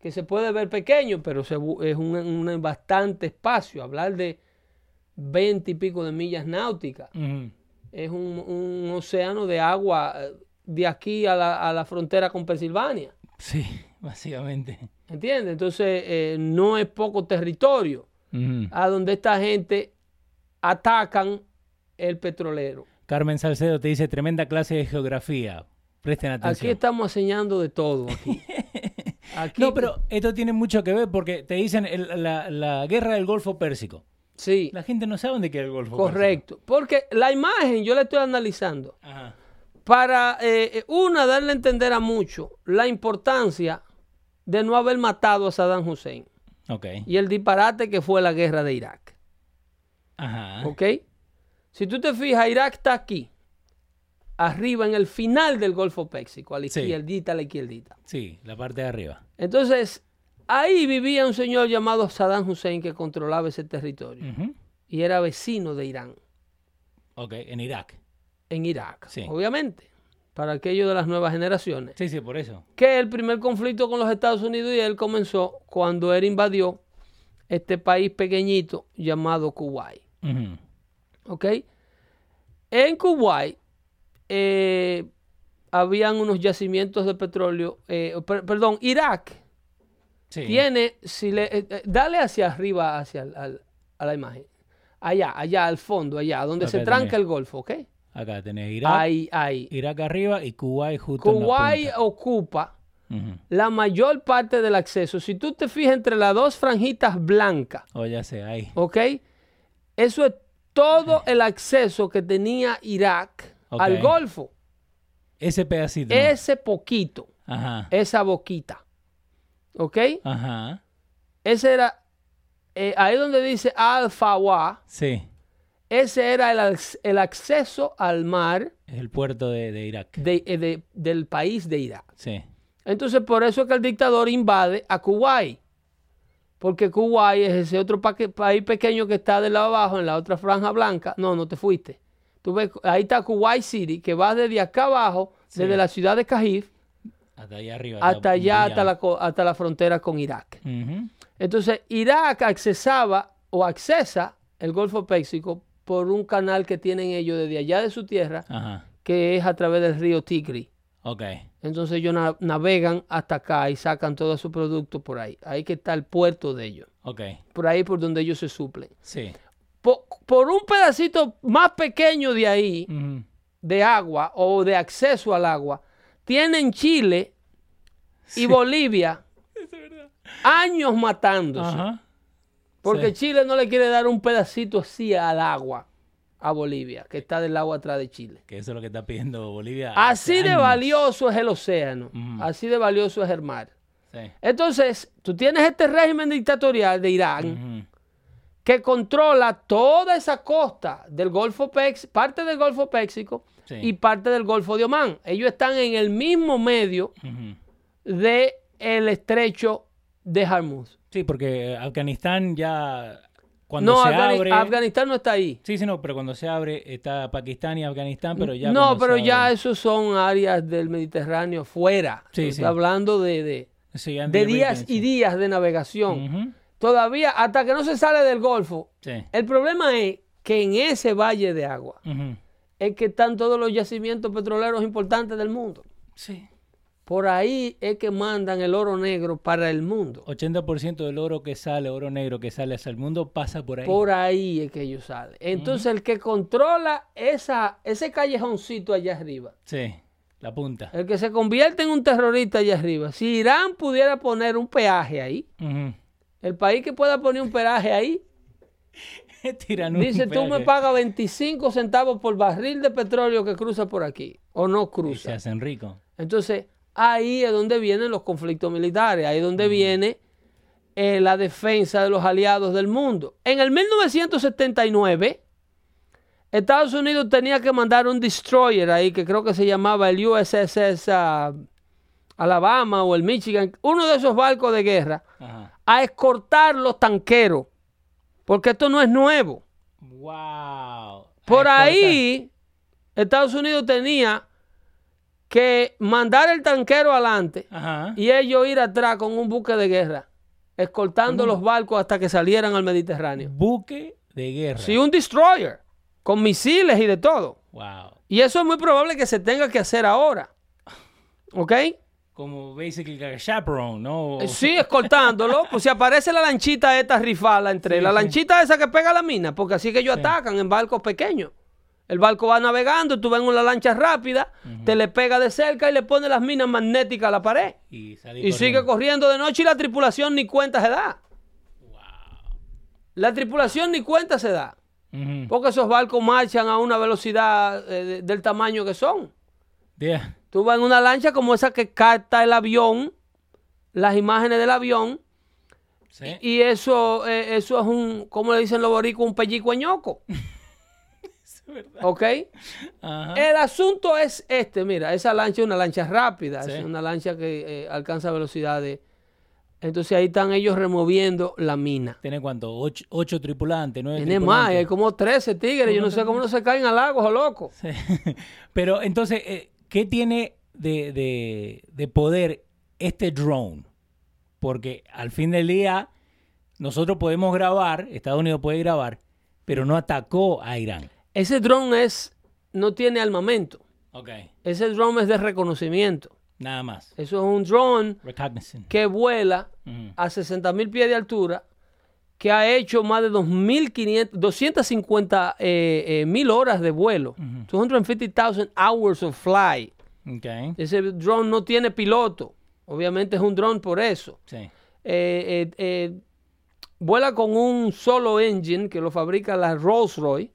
que se puede ver pequeño, pero se es un, un bastante espacio. Hablar de 20 y pico de millas náuticas. Es un, un océano de agua eh, de aquí a la, a la frontera con Pensilvania. Sí, básicamente. ¿Entiendes? Entonces, eh, no es poco territorio a donde esta gente atacan el petrolero. Carmen Salcedo te dice tremenda clase de geografía. Presten Aquí atención. estamos enseñando de todo. Aquí. Aquí- No, pero esto tiene mucho que ver porque te dicen el- la, la guerra del Golfo Pérsico. Sí, La gente no sabe dónde queda el Golfo Pérsico. correcto. Porque la imagen yo la estoy analizando Ajá. para, eh, eh, una, darle a entender a mucho la importancia de no haber matado a Saddam Hussein Ok. y el disparate que fue la guerra de Irak. Ajá. ¿Ok? Si tú te fijas, Irak está aquí, arriba en el final del Golfo Pérsico, a la Sí. izquierdita, a la izquierdita. Sí, la parte de arriba. Entonces, ahí vivía un señor llamado Saddam Hussein que controlaba ese territorio y era vecino de Irán, Ok, en Irak. en Irak, Sí. obviamente, para aquellos de las nuevas generaciones. Sí, sí, por eso. Que el primer conflicto con los Estados Unidos y él comenzó cuando él invadió este país pequeñito llamado Kuwait. ¿ok? En Kuwait eh, habían unos yacimientos de petróleo, eh, per- perdón, Irak Sí. tiene, si le, eh, eh, dale hacia arriba, hacia al- a la imagen, allá, allá al fondo, allá, donde se tranca el Golfo, ¿ok? Acá tenés Irak. Ahí, ahí. Irak arriba y Kuwait justo en la Kuwait punta. ocupa la mayor parte del acceso. Si tú te fijas entre las dos franjitas blancas, Oh, ya sé, ahí. ¿ok? Eso es todo el acceso que tenía Irak al Golfo. Ese pedacito. Ese poquito, Ajá. esa boquita. ¿Ok? Ajá. Ese era, eh, ahí donde dice Al-Fawa, Sí. Ese era el, el acceso al mar Es el puerto de, de Irak. de- eh, de- del país de Irak. Sí. Entonces, por eso es que el dictador invade a Kuwait. Porque Kuwait es ese otro país pequeño que está de lado abajo, en la otra franja blanca. No, no te fuiste. Tú ves, ahí está Kuwait City, que va desde acá abajo, desde la ciudad de Kajif, Hasta allá arriba. hasta allá, hasta la, hasta la frontera con Irak. Entonces, Irak accesaba o accesa el Golfo Pérsico por un canal que tienen ellos desde allá de su tierra, Ajá. que es a través del río Tigri. Ok. Entonces ellos na- navegan hasta acá y sacan todo su producto por ahí. Ahí que está el puerto de ellos. Por ahí por donde ellos se suplen. Sí. Po- Por, un pedacito más pequeño de ahí, de agua o de acceso al agua, tienen Chile y Bolivia años matándose. Ajá. Porque Sí. Chile no le quiere dar un pedacito así al agua a Bolivia, que está del agua atrás de Chile. Que eso es lo que está pidiendo Bolivia. Así de años. valioso es el océano, así de valioso es el mar. Sí. Entonces, tú tienes este régimen dictatorial de Irán que controla toda esa costa del Golfo Péxico, parte del Golfo Péxico Sí. y parte del Golfo de Omán. Ellos están en el mismo medio Ujú. de el estrecho de Hormuz. Sí, porque Afganistán ya cuando No, se Afgani- abre. Afganistán no está ahí. Sí, sí, no, pero cuando se abre está Pakistán y Afganistán, pero ya. no, pero ya abre- esos son áreas del Mediterráneo fuera. Sí, sí. hablando de, de, Sí, Andy de días y días de navegación. Todavía, hasta que no se sale del Golfo, Sí. el problema es que en ese valle de agua es que están todos los yacimientos petroleros importantes del mundo. Sí. Por ahí es que mandan el oro negro para el mundo. 80% del oro que sale, oro negro que sale hacia el mundo, pasa por ahí. Por ahí es que ellos salen. Entonces, el que controla esa, ese callejoncito allá arriba, Sí, la punta. el que se convierte en un terrorista allá arriba, si Irán pudiera poner un peaje ahí, el país que pueda poner un peaje ahí, Tiran un dice, tú me pagas 25 centavos por barril de petróleo que cruza por aquí, o no Y se cruza. hacen ricos. Entonces, ahí es donde vienen los conflictos militares, ahí es donde viene eh, la defensa de los aliados del mundo. En el 1979, Estados Unidos tenía que mandar un destroyer ahí, que creo que se llamaba el USS ah, Alabama o el Michigan, uno de esos barcos de guerra, Ajá. a escortar los tanqueros, porque esto no es nuevo. Wow. Por ahí, Estados Unidos tenía que mandar el tanquero adelante Ajá. y ellos ir atrás con un buque de guerra, escoltando los barcos hasta que salieran al Mediterráneo. Buque de guerra. Sí, un destroyer, con misiles y de todo. Wow. Y eso es muy probable que se tenga que hacer ahora. ¿Ok? Como basically like a chaperone, ¿no? Eh, Sí, escoltándolo. Pues si aparece la lanchita esta rifala entre Sí, la sí. lanchita esa que pega la mina, porque así que ellos atacan en barcos pequeños. El barco va navegando, tú ves una lancha rápida, te le pega de cerca y le pone las minas magnéticas a la pared. Y, sigue corriendo. de noche y la tripulación ni cuenta se da. La tripulación ni cuenta se da. Porque esos barcos marchan a una velocidad eh, de- del tamaño que son. Yeah. Tú vas en una lancha como esa que capta el avión, las imágenes del avión, Sí. y eso, eh, eso es un, como le dicen los boricos, un pellico ñoco. ¿Ok? Ajá. El asunto es este, mira, esa lancha es una lancha rápida, Sí. es una lancha que eh, alcanza velocidades. Entonces ahí están ellos removiendo la mina. ¿Tiene cuánto? Ocho, ocho tripulantes, nueve Tiene más, hay como 13 tigres, yo no sé cómo no se caen al lago, loco. Sí. Pero entonces, eh, ¿qué tiene de, de- de poder este drone? Porque al fin del día, nosotros podemos grabar, Estados Unidos puede grabar, pero no atacó a Irán. Ese drone es, no tiene armamento, Ok. ese drone es de reconocimiento. Nada más. Eso es un drone que vuela Ujú. a 60 mil pies de altura, que ha hecho más de 2.500, 250 eh, eh, mil horas de vuelo, 250,000 hours of fly. Ok. Ese drone no tiene piloto, obviamente es un drone por eso. Sí. Eh, eh, eh, vuela con un solo engine que lo fabrica la Rolls Royce.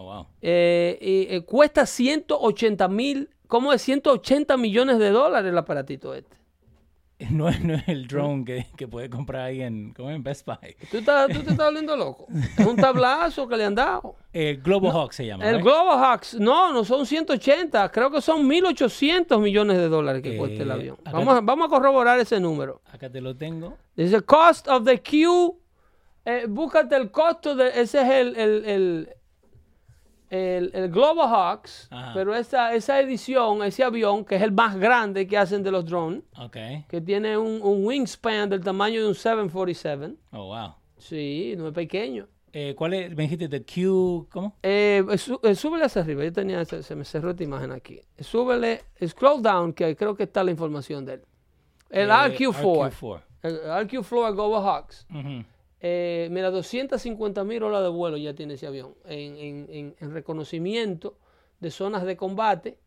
Oh, wow. eh, y, eh, cuesta 180 mil, ¿cómo es? 180 millones de dólares el aparatito este. No es, no es el drone que, que puede comprar ahí en, como en Best Buy. ¿Tú, estás- tú te estás volviendo loco. Es un tablazo que le han dado. El Global Hawk se llama. El right? Globohawks, no, no son 180, creo que son 1.800 millones de dólares que Eh, cuesta el avión. Vamos a, vamos a corroborar ese número. Acá te lo tengo. Dice cost of the Q, eh, búscate el costo de, ese es el, el, el, el, el Globohawks, Ajá. pero esa, esa edición, ese avión, que es el más grande que hacen de los drones, que tiene un, un wingspan del tamaño de un 747, Oh, wow. sí, no es pequeño. Eh, ¿Cuál es? Me dijiste The Q, ¿cómo? Eh, eh, súbele hacia arriba. Yo tenía, se, se me cerró esta imagen aquí. Súbele, scroll down, que creo que está la información de él. El Eh, RQ4. RQ4. El RQ4 Go Hawks. Ujú. Eh, mira, 250 mil horas de vuelo ya tiene ese avión en, en- en- en reconocimiento de zonas de combate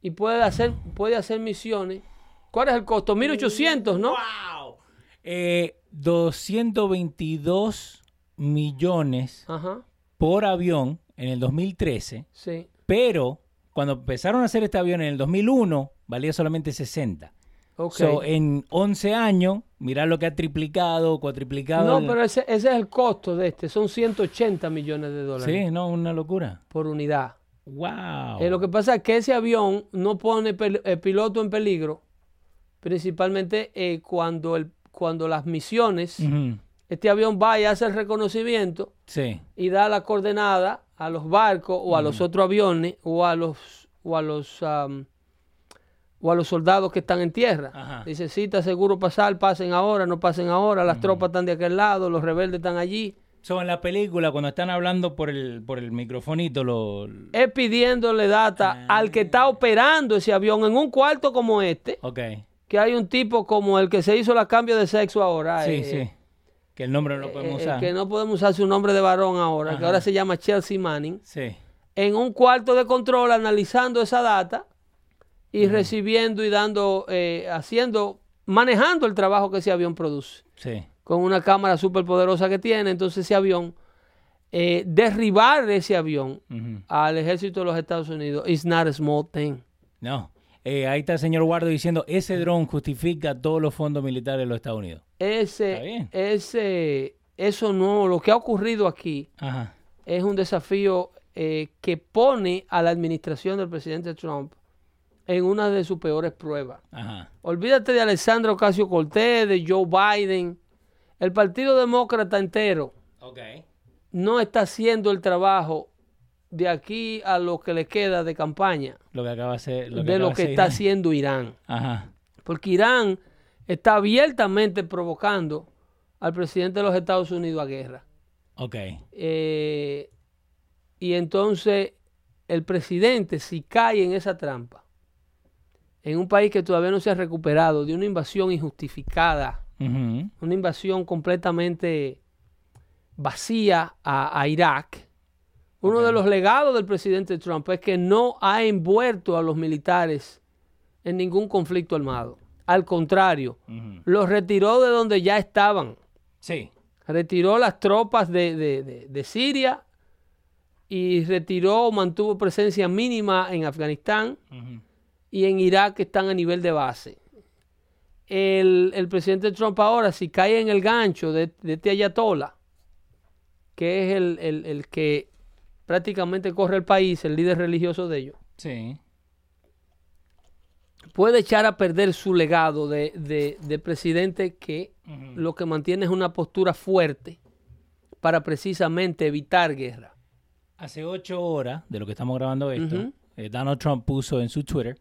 y puede hacer, puede hacer misiones. ¿Cuál es el costo? 1800, ¿no? ¡Wow! Eh, 222 millones Ajá, por avión en el 2013, sí. pero cuando empezaron a hacer este avión en el 2001, valía solamente 60. Ok. So, en 11 años, mirá lo que ha triplicado, cuatriplicado. no, el- pero ese, ese es el costo de este. Son 180 millones de dólares Sí, no, una locura. por unidad. ¡Wow! Eh, lo que pasa es que ese avión no pone el piloto en peligro, principalmente eh, cuando, el, cuando las misiones, este avión va y hace el reconocimiento Sí, y da la coordenada a los barcos o a los otros aviones o a los o a los am, o a los soldados que están en tierra. Ajá. Dice, sí, está seguro pasar, pasen ahora, no pasen ahora, las tropas están de aquel lado, los rebeldes están allí. So, en la película, cuando están hablando por el, por el microfonito, lo... Es pidiéndole data al que está operando ese avión en un cuarto como este, Ok, que hay un tipo como el que se hizo la cambio de sexo ahora. sí, eh, sí. Que el nombre no lo eh, podemos eh, usar. que no podemos usar su nombre de varón ahora, que ahora se llama Chelsea Manning. Sí, en un cuarto de control analizando esa data y recibiendo y dando, eh, haciendo, manejando el trabajo que ese avión produce. sí. Con una cámara súper poderosa que tiene, entonces ese avión, eh, derribar ese avión al ejército de los Estados Unidos is not a small thing. No. Eh, ahí está el señor Guardo diciendo, ese dron justifica todos los fondos militares de los Estados Unidos. Ese, ese, eso no, lo que ha ocurrido aquí Ajá. es un desafío eh, que pone a la administración del presidente Trump en una de sus peores pruebas. Ajá. Olvídate de Alessandro Ocasio Cortés, de Joe Biden. El Partido Demócrata entero Ok. no está haciendo el trabajo de aquí a lo que le queda de campaña, Lo que acaba de hacer. Lo de acaba lo de que está Irán. haciendo Irán. Ajá. Porque Irán está abiertamente provocando al presidente de los Estados Unidos a guerra. Ok. Eh, y entonces el presidente, si cae en esa trampa, en un país que todavía no se ha recuperado de una invasión injustificada, una invasión completamente vacía a, a Irak, uno de los legados del presidente Trump es que no ha envuelto a los militares en ningún conflicto armado. Al contrario, los retiró de donde ya estaban Sí. retiró las tropas de, de- de- de Siria y retiró, mantuvo presencia mínima en Afganistán. Y en Irak están a nivel de base. El, el presidente Trump ahora, si cae en el gancho de, de este ayatollah, que es el, el- el que prácticamente corre el país, el líder religioso de ellos, Sí. puede echar a perder su legado de, de- de presidente que lo que mantiene es una postura fuerte para precisamente evitar guerra. Hace ocho horas de lo que estamos grabando esto, eh, Donald Trump puso en su Twitter,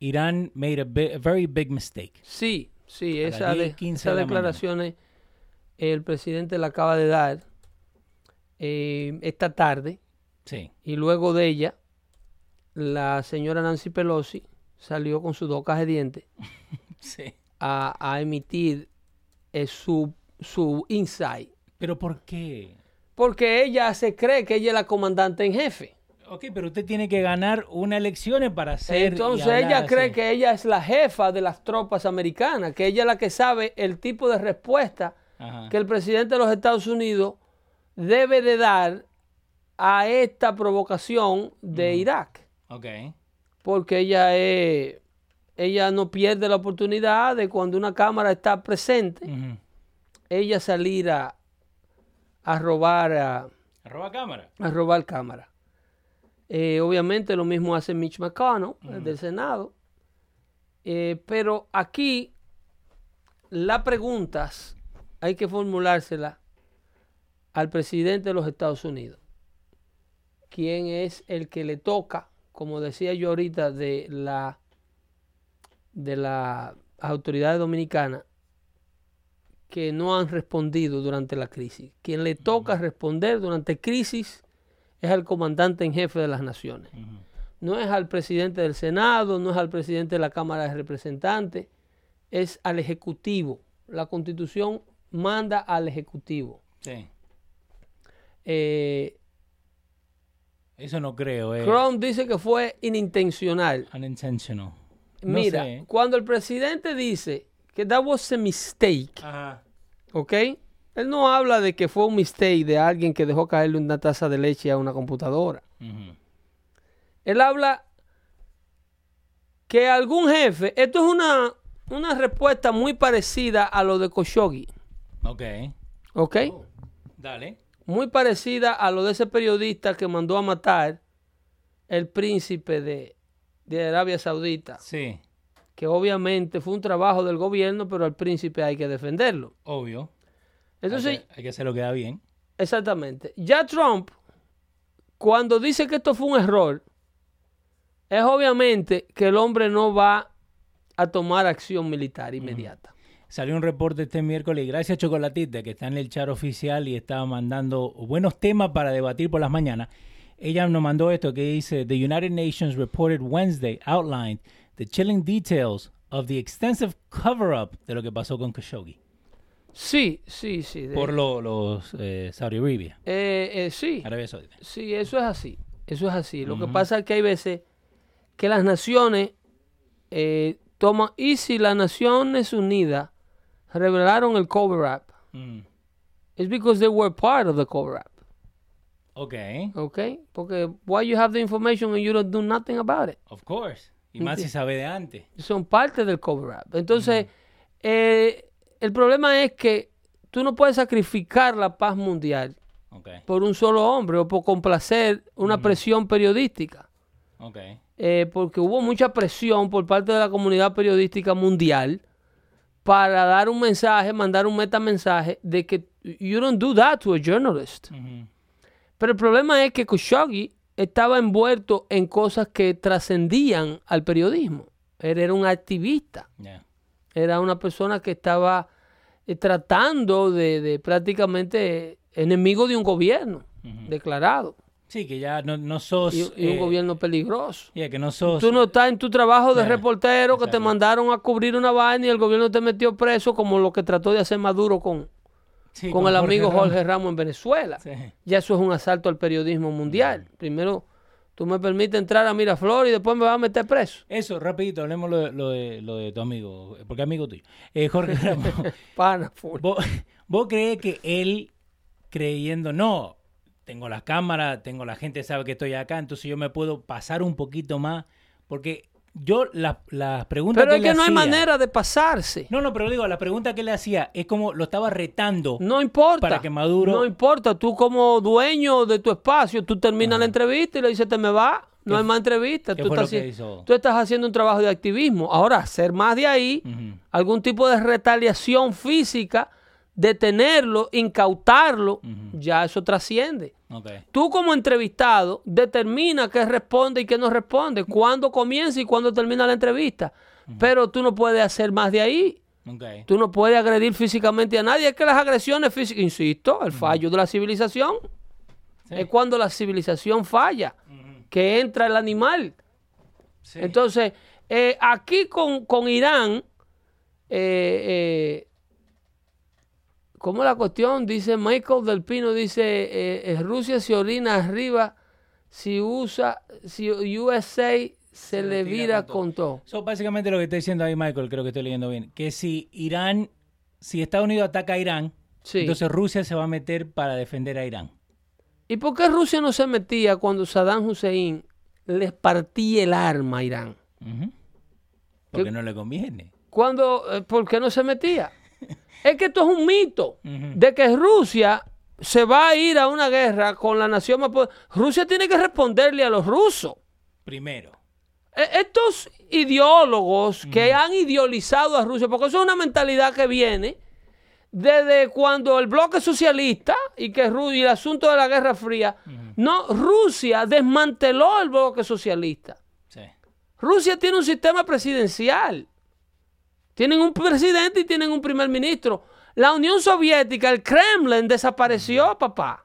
Irán made a, a very big mistake. Sí, sí, esa de- 10, 15 esas de la declaraciones el presidente la acaba de dar eh, esta tarde Sí. y luego de ella la señora Nancy Pelosi salió con sus dos cajas de dientes Sí. a, a emitir eh, su, su insight. Pero ¿por qué? Porque ella se cree que ella es la comandante en jefe. Ok, pero usted tiene que ganar unas elecciones para ser. Entonces ella cree que ella es la jefa de las tropas americanas, que ella es la que sabe el tipo de respuesta que el presidente de los Estados Unidos debe de dar a esta provocación de Irak. Ok. Porque ella es, ella no pierde la oportunidad de cuando una cámara está presente, ella salir a, a robar a, Arroba cámara. a robar cámara. Eh, obviamente lo mismo hace Mitch McConnell el del Senado. Eh, pero aquí las preguntas hay que formulárselas al presidente de los Estados Unidos. ¿Quién es el que le toca, como decía yo ahorita, de la de las autoridades dominicanas, que no han respondido durante la crisis. Quien le toca responder durante crisis es al comandante en jefe de las naciones. No es al presidente del Senado, no es al presidente de la Cámara de Representantes, es al Ejecutivo. La Constitución manda al Ejecutivo. Sí. Eh, Eso no creo. Eh. Trump dice que fue inintencional. Unintentional. No Mira, sé. cuando el presidente dice que that was a mistake, Ajá. ¿ok? Él no habla de que fue un mistake de alguien que dejó caerle una taza de leche a una computadora. Él habla que algún jefe, esto es una, una respuesta muy parecida a lo de Khashoggi, Ok. ¿ok? Dale. Muy parecida a lo de ese periodista que mandó a matar el príncipe de, de Arabia Saudita, Sí. que obviamente fue un trabajo del gobierno, pero al príncipe hay que defenderlo. Obvio. Entonces, hay, que, hay que queda bien. Exactamente. Ya Trump, cuando dice que esto fue un error, es obviamente que el hombre no va a tomar acción militar inmediata. Salió un reporte este miércoles y gracias Chocolatita que está en el chat oficial y estaba mandando buenos temas para debatir por las mañanas. Ella nos mandó esto que dice The United Nations reported Wednesday outlined the chilling details of the extensive cover-up de lo que pasó con Khashoggi Sí, sí, sí. de- por lo- los eh, Saudi Arabia, eh, eh, sí, Arabia Saudita. sí, eso es así. Eso es así. Lo que pasa es que hay veces que las naciones eh, toman... Y si las Naciones Unidas revelaron el cover-up, Mm, it's because they were part of the cover-up. Ok, ¿Ok? Porque why you have the information and you don't do nothing about it. of course. Y más si sabe de antes. Son parte del cover-up. Entonces, eh, el problema es que tú no puedes sacrificar la paz mundial por un solo hombre o por complacer una presión periodística. ok. Eh, porque hubo mucha presión por parte de la comunidad periodística mundial para dar un mensaje, mandar un metamensaje de que you don't do that to a journalist. Pero el problema es que Khashoggi estaba envuelto en cosas que trascendían al periodismo. Él era un activista. Era una persona que estaba eh, tratando de, de prácticamente enemigo de un gobierno declarado Sí, que ya no, no sos... y, y un eh, gobierno peligroso. ya, que no sos... Tú no estás en tu trabajo de reportero que te mandaron a cubrir una vaina y el gobierno te metió preso como lo que trató de hacer Maduro con, sí, con el amigo. Jorge Ramos en Venezuela. Sí. Ya eso es un asalto al periodismo mundial. Primero, tú me permites entrar a Miraflor y después me vas a meter preso. Eso, rapidito, hablemos lo de, lo de, lo de tu amigo, porque amigo tuyo. Eh, Jorge Ramos, Pana. ¿vos, vos crees que él creyendo, no, tengo las cámaras, tengo la gente sabe que estoy acá, entonces yo me puedo pasar un poquito más? Porque yo las las preguntas Pero que es le que no hay manera de pasarse. No, no, pero digo, la pregunta que le hacía es como lo estaba retando. No importa. Para que Maduro- No importa. Tú como dueño de tu espacio, tú terminas la entrevista y le dices, te me va. No ¿Qué hay más entrevista. qué Tú estás, hizo? tú estás haciendo un trabajo de activismo. Ahora, hacer más de ahí, algún tipo de retaliación física, detenerlo, incautarlo, ya eso trasciende. Tú como entrevistado determina qué responde y qué no responde, cuándo comienza y cuándo termina la entrevista. Pero tú no puedes hacer más de ahí. Tú no puedes agredir físicamente a nadie. Es que las agresiones físicas, insisto, el fallo de la civilización Sí. es cuando la civilización falla, que entra el animal. Sí. Entonces, eh, aquí con, con Irán, eh, eh, ¿cómo la cuestión? Dice Michael del Pino, dice, eh, eh, Rusia se orina arriba si usa, si USA se, le vira con todo. So, básicamente lo que está diciendo ahí Michael, creo que estoy leyendo bien, que si Irán, si Estados Unidos ataca a Irán, Sí. entonces Rusia se va a meter para defender a Irán. ¿Y por qué Rusia no se metía cuando Saddam Hussein les partía el arma a Irán? Porque no le conviene. Cuando, eh, ¿Por qué no se metía? Es que esto es un mito de que Rusia se va a ir a una guerra con la nación más poderosa. Rusia tiene que responderle a los rusos. Primero. E- Estos ideólogos que han idealizado a Rusia, porque eso es una mentalidad que viene desde cuando el bloque socialista y que y el asunto de la Guerra Fría, no, Rusia desmanteló el bloque socialista. Sí. Rusia tiene un sistema presidencial. Tienen un presidente y tienen un primer ministro. La Unión Soviética, el Kremlin desapareció, papá.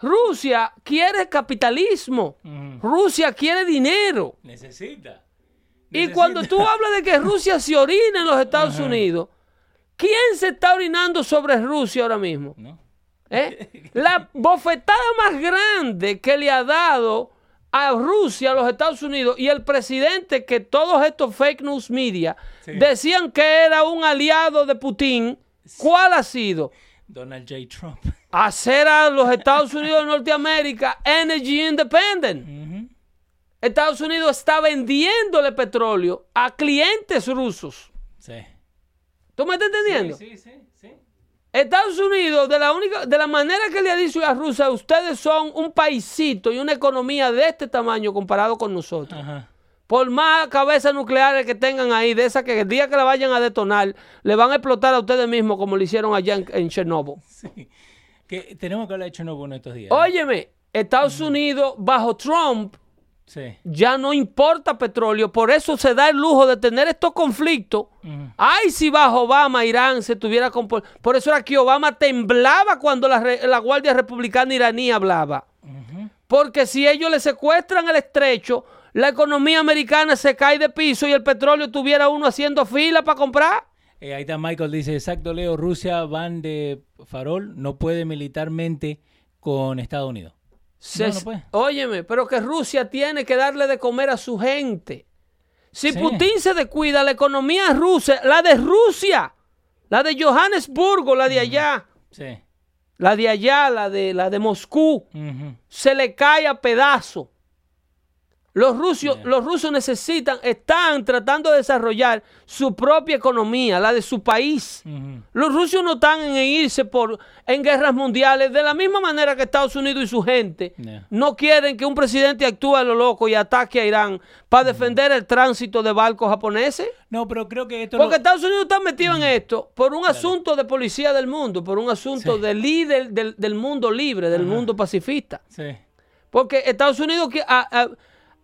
Rusia quiere capitalismo. Rusia quiere dinero. Necesita. Y cuando tú hablas de que Rusia se orina en los Estados Unidos, ¿quién se está orinando sobre Rusia ahora mismo? ¿No? ¿Eh? La bofetada más grande que le ha dado a Rusia, a los Estados Unidos, y el presidente que todos estos fake news media Sí. decían que era un aliado de Putin, ¿cuál ha sido? Donald J. Trump. Hacer a los Estados Unidos de Norteamérica energy independent. Estados Unidos está vendiéndole petróleo a clientes rusos. Sí. ¿Tú me estás entendiendo? Sí, sí, sí. Estados Unidos, de la única, de la manera que le ha dicho a Rusia, ustedes son un paisito y una economía de este tamaño comparado con nosotros. Ajá. Por más cabezas nucleares que tengan ahí, de esas que el día que la vayan a detonar, le van a explotar a ustedes mismos como lo hicieron allá en, en Chernobyl. Sí. Que tenemos que hablar de Chernobyl de estos días. Óyeme, Estados Unidos bajo Trump Sí. ya no importa petróleo, por eso se da el lujo de tener estos conflictos. Ay, si bajo Obama Irán se tuviera compor- Por eso era que Obama temblaba cuando la, Guardia Republicana iraní hablaba. Porque si ellos le secuestran el estrecho, la economía americana se cae de piso y el petróleo tuviera uno haciendo fila para comprar. Eh, ahí está Michael, dice, exacto, Leo, Rusia van de farol, no puede militarmente con Estados Unidos. Se- No, no puede. Óyeme, pero que Rusia tiene que darle de comer a su gente. Si Sí. Putin se descuida, la economía rusa, la de Rusia, la de Johannesburgo, la de allá, Sí. la de allá, la de, la de Moscú, se le cae a pedazos. Los rusos, los rusos necesitan, están tratando de desarrollar su propia economía, la de su país. Los rusos no están en irse por en guerras mundiales de la misma manera que Estados Unidos y su gente Yeah. no quieren que un presidente actúe a lo loco y ataque a Irán para defender el tránsito de barcos japoneses. No, pero creo que esto... Porque Estados Unidos está metido en esto por un asunto de policía del mundo, por un asunto Sí. de líder del, del mundo libre, del mundo pacifista. Sí. Porque Estados Unidos, que- a- a-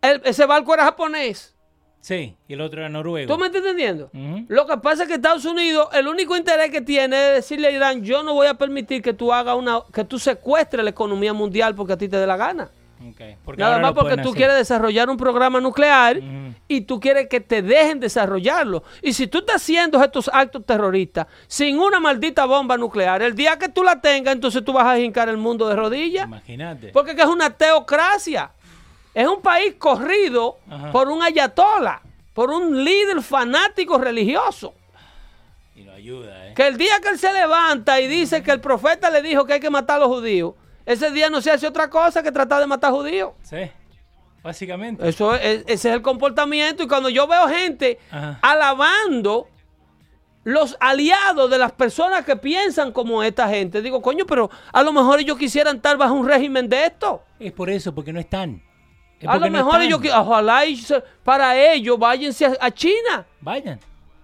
el- ese barco era japonés. Sí, y el otro era noruego. ¿Tú me estás entendiendo? Lo que pasa es que Estados Unidos, el único interés que tiene es decirle a Irán, yo no voy a permitir que tú hagas una, que tú secuestres la economía mundial porque a ti te dé la gana. Ok, porque Nada más porque tú hacer. quieres desarrollar un programa nuclear y tú quieres que te dejen desarrollarlo. Y si tú estás haciendo estos actos terroristas sin una maldita bomba nuclear, el día que tú la tengas, entonces tú vas a hincar el mundo de rodillas. Imagínate. Porque que es una teocracia. Es un país corrido Ajá. por un ayatola, por un líder fanático religioso. Y lo ayuda, ¿eh? Que el día que él se levanta y dice que el profeta le dijo que hay que matar a los judíos, ese día no se hace otra cosa que tratar de matar judíos. Sí, básicamente. Eso es, ese es el comportamiento. Y cuando yo veo gente Ajá. alabando los aliados de las personas que piensan como esta gente, digo, coño, pero a lo mejor ellos quisieran estar bajo un régimen de esto. Es por eso, porque no están. A lo no mejor están. ellos, ojalá para ellos váyanse a, a China, Vayan.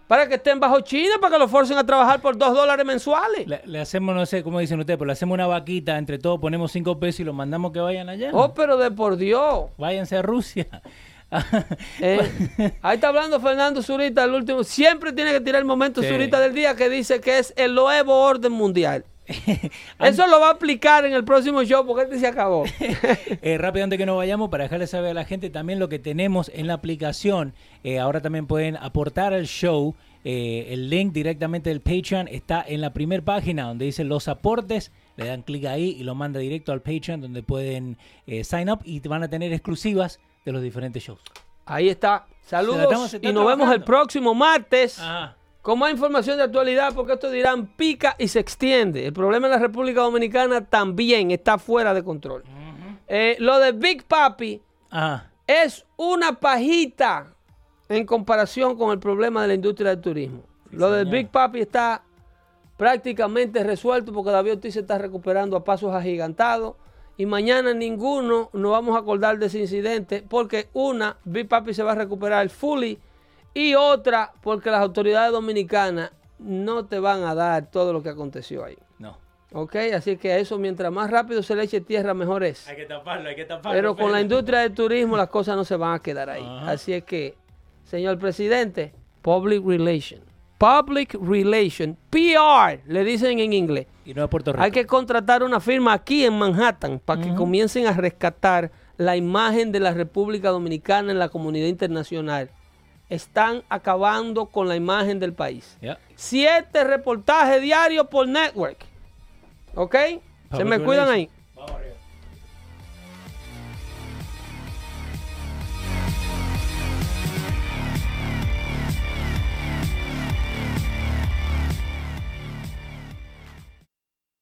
para que estén bajo China, para que los forcen a trabajar por dos dólares mensuales. Le, le hacemos, no sé cómo dicen ustedes, pero le hacemos una vaquita, entre todos ponemos cinco pesos y los mandamos que vayan allá. Oh, pero de por Dios. Váyanse a Rusia. Eh, ahí está hablando Fernando Zurita, el último. Siempre tiene que tirar el momento Sí. Zurita del día que dice que es el nuevo orden mundial. Eso lo va a aplicar en el próximo show porque este se acabó. Eh, rápido antes que nos vayamos, para dejarle saber a la gente también lo que tenemos en la aplicación. Eh, ahora también pueden aportar al show. Eh, el link directamente del Patreon está en la primera página donde dice los aportes. Le dan clic ahí y lo manda directo al Patreon donde pueden eh, sign up y van a tener exclusivas de los diferentes shows. Ahí está. Se la estamos- Saludos se y nos vemos el próximo martes Ajá. Con más información de actualidad porque esto dirán pica y se extiende. El problema en la República Dominicana también está fuera de control. Eh, lo de Big Papi Ajá. es una pajita en comparación con el problema de la industria del turismo. Lo señor. Big Papi está prácticamente resuelto porque David Ortiz se está recuperando a pasos agigantados. Y mañana ninguno nos vamos a acordar de ese incidente porque una, Big Papi se va a recuperar fully y otra porque las autoridades dominicanas no te van a dar todo lo que aconteció ahí. No. ¿Ok? Así que eso, mientras más rápido se le eche tierra, mejor es. Hay que taparlo, hay que taparlo. Pero con la industria del turismo las cosas no se van a quedar ahí. Ajá. Así es que, señor presidente, public relations. Public Relation, PR, le dicen en inglés. Y no de Puerto Rico. Hay que contratar una firma aquí en Manhattan para que comiencen a rescatar la imagen de la República Dominicana en la comunidad internacional. Están acabando con la imagen del país. Yeah. Siete reportajes diarios por network. ¿Ok? Se me cuidan ahí.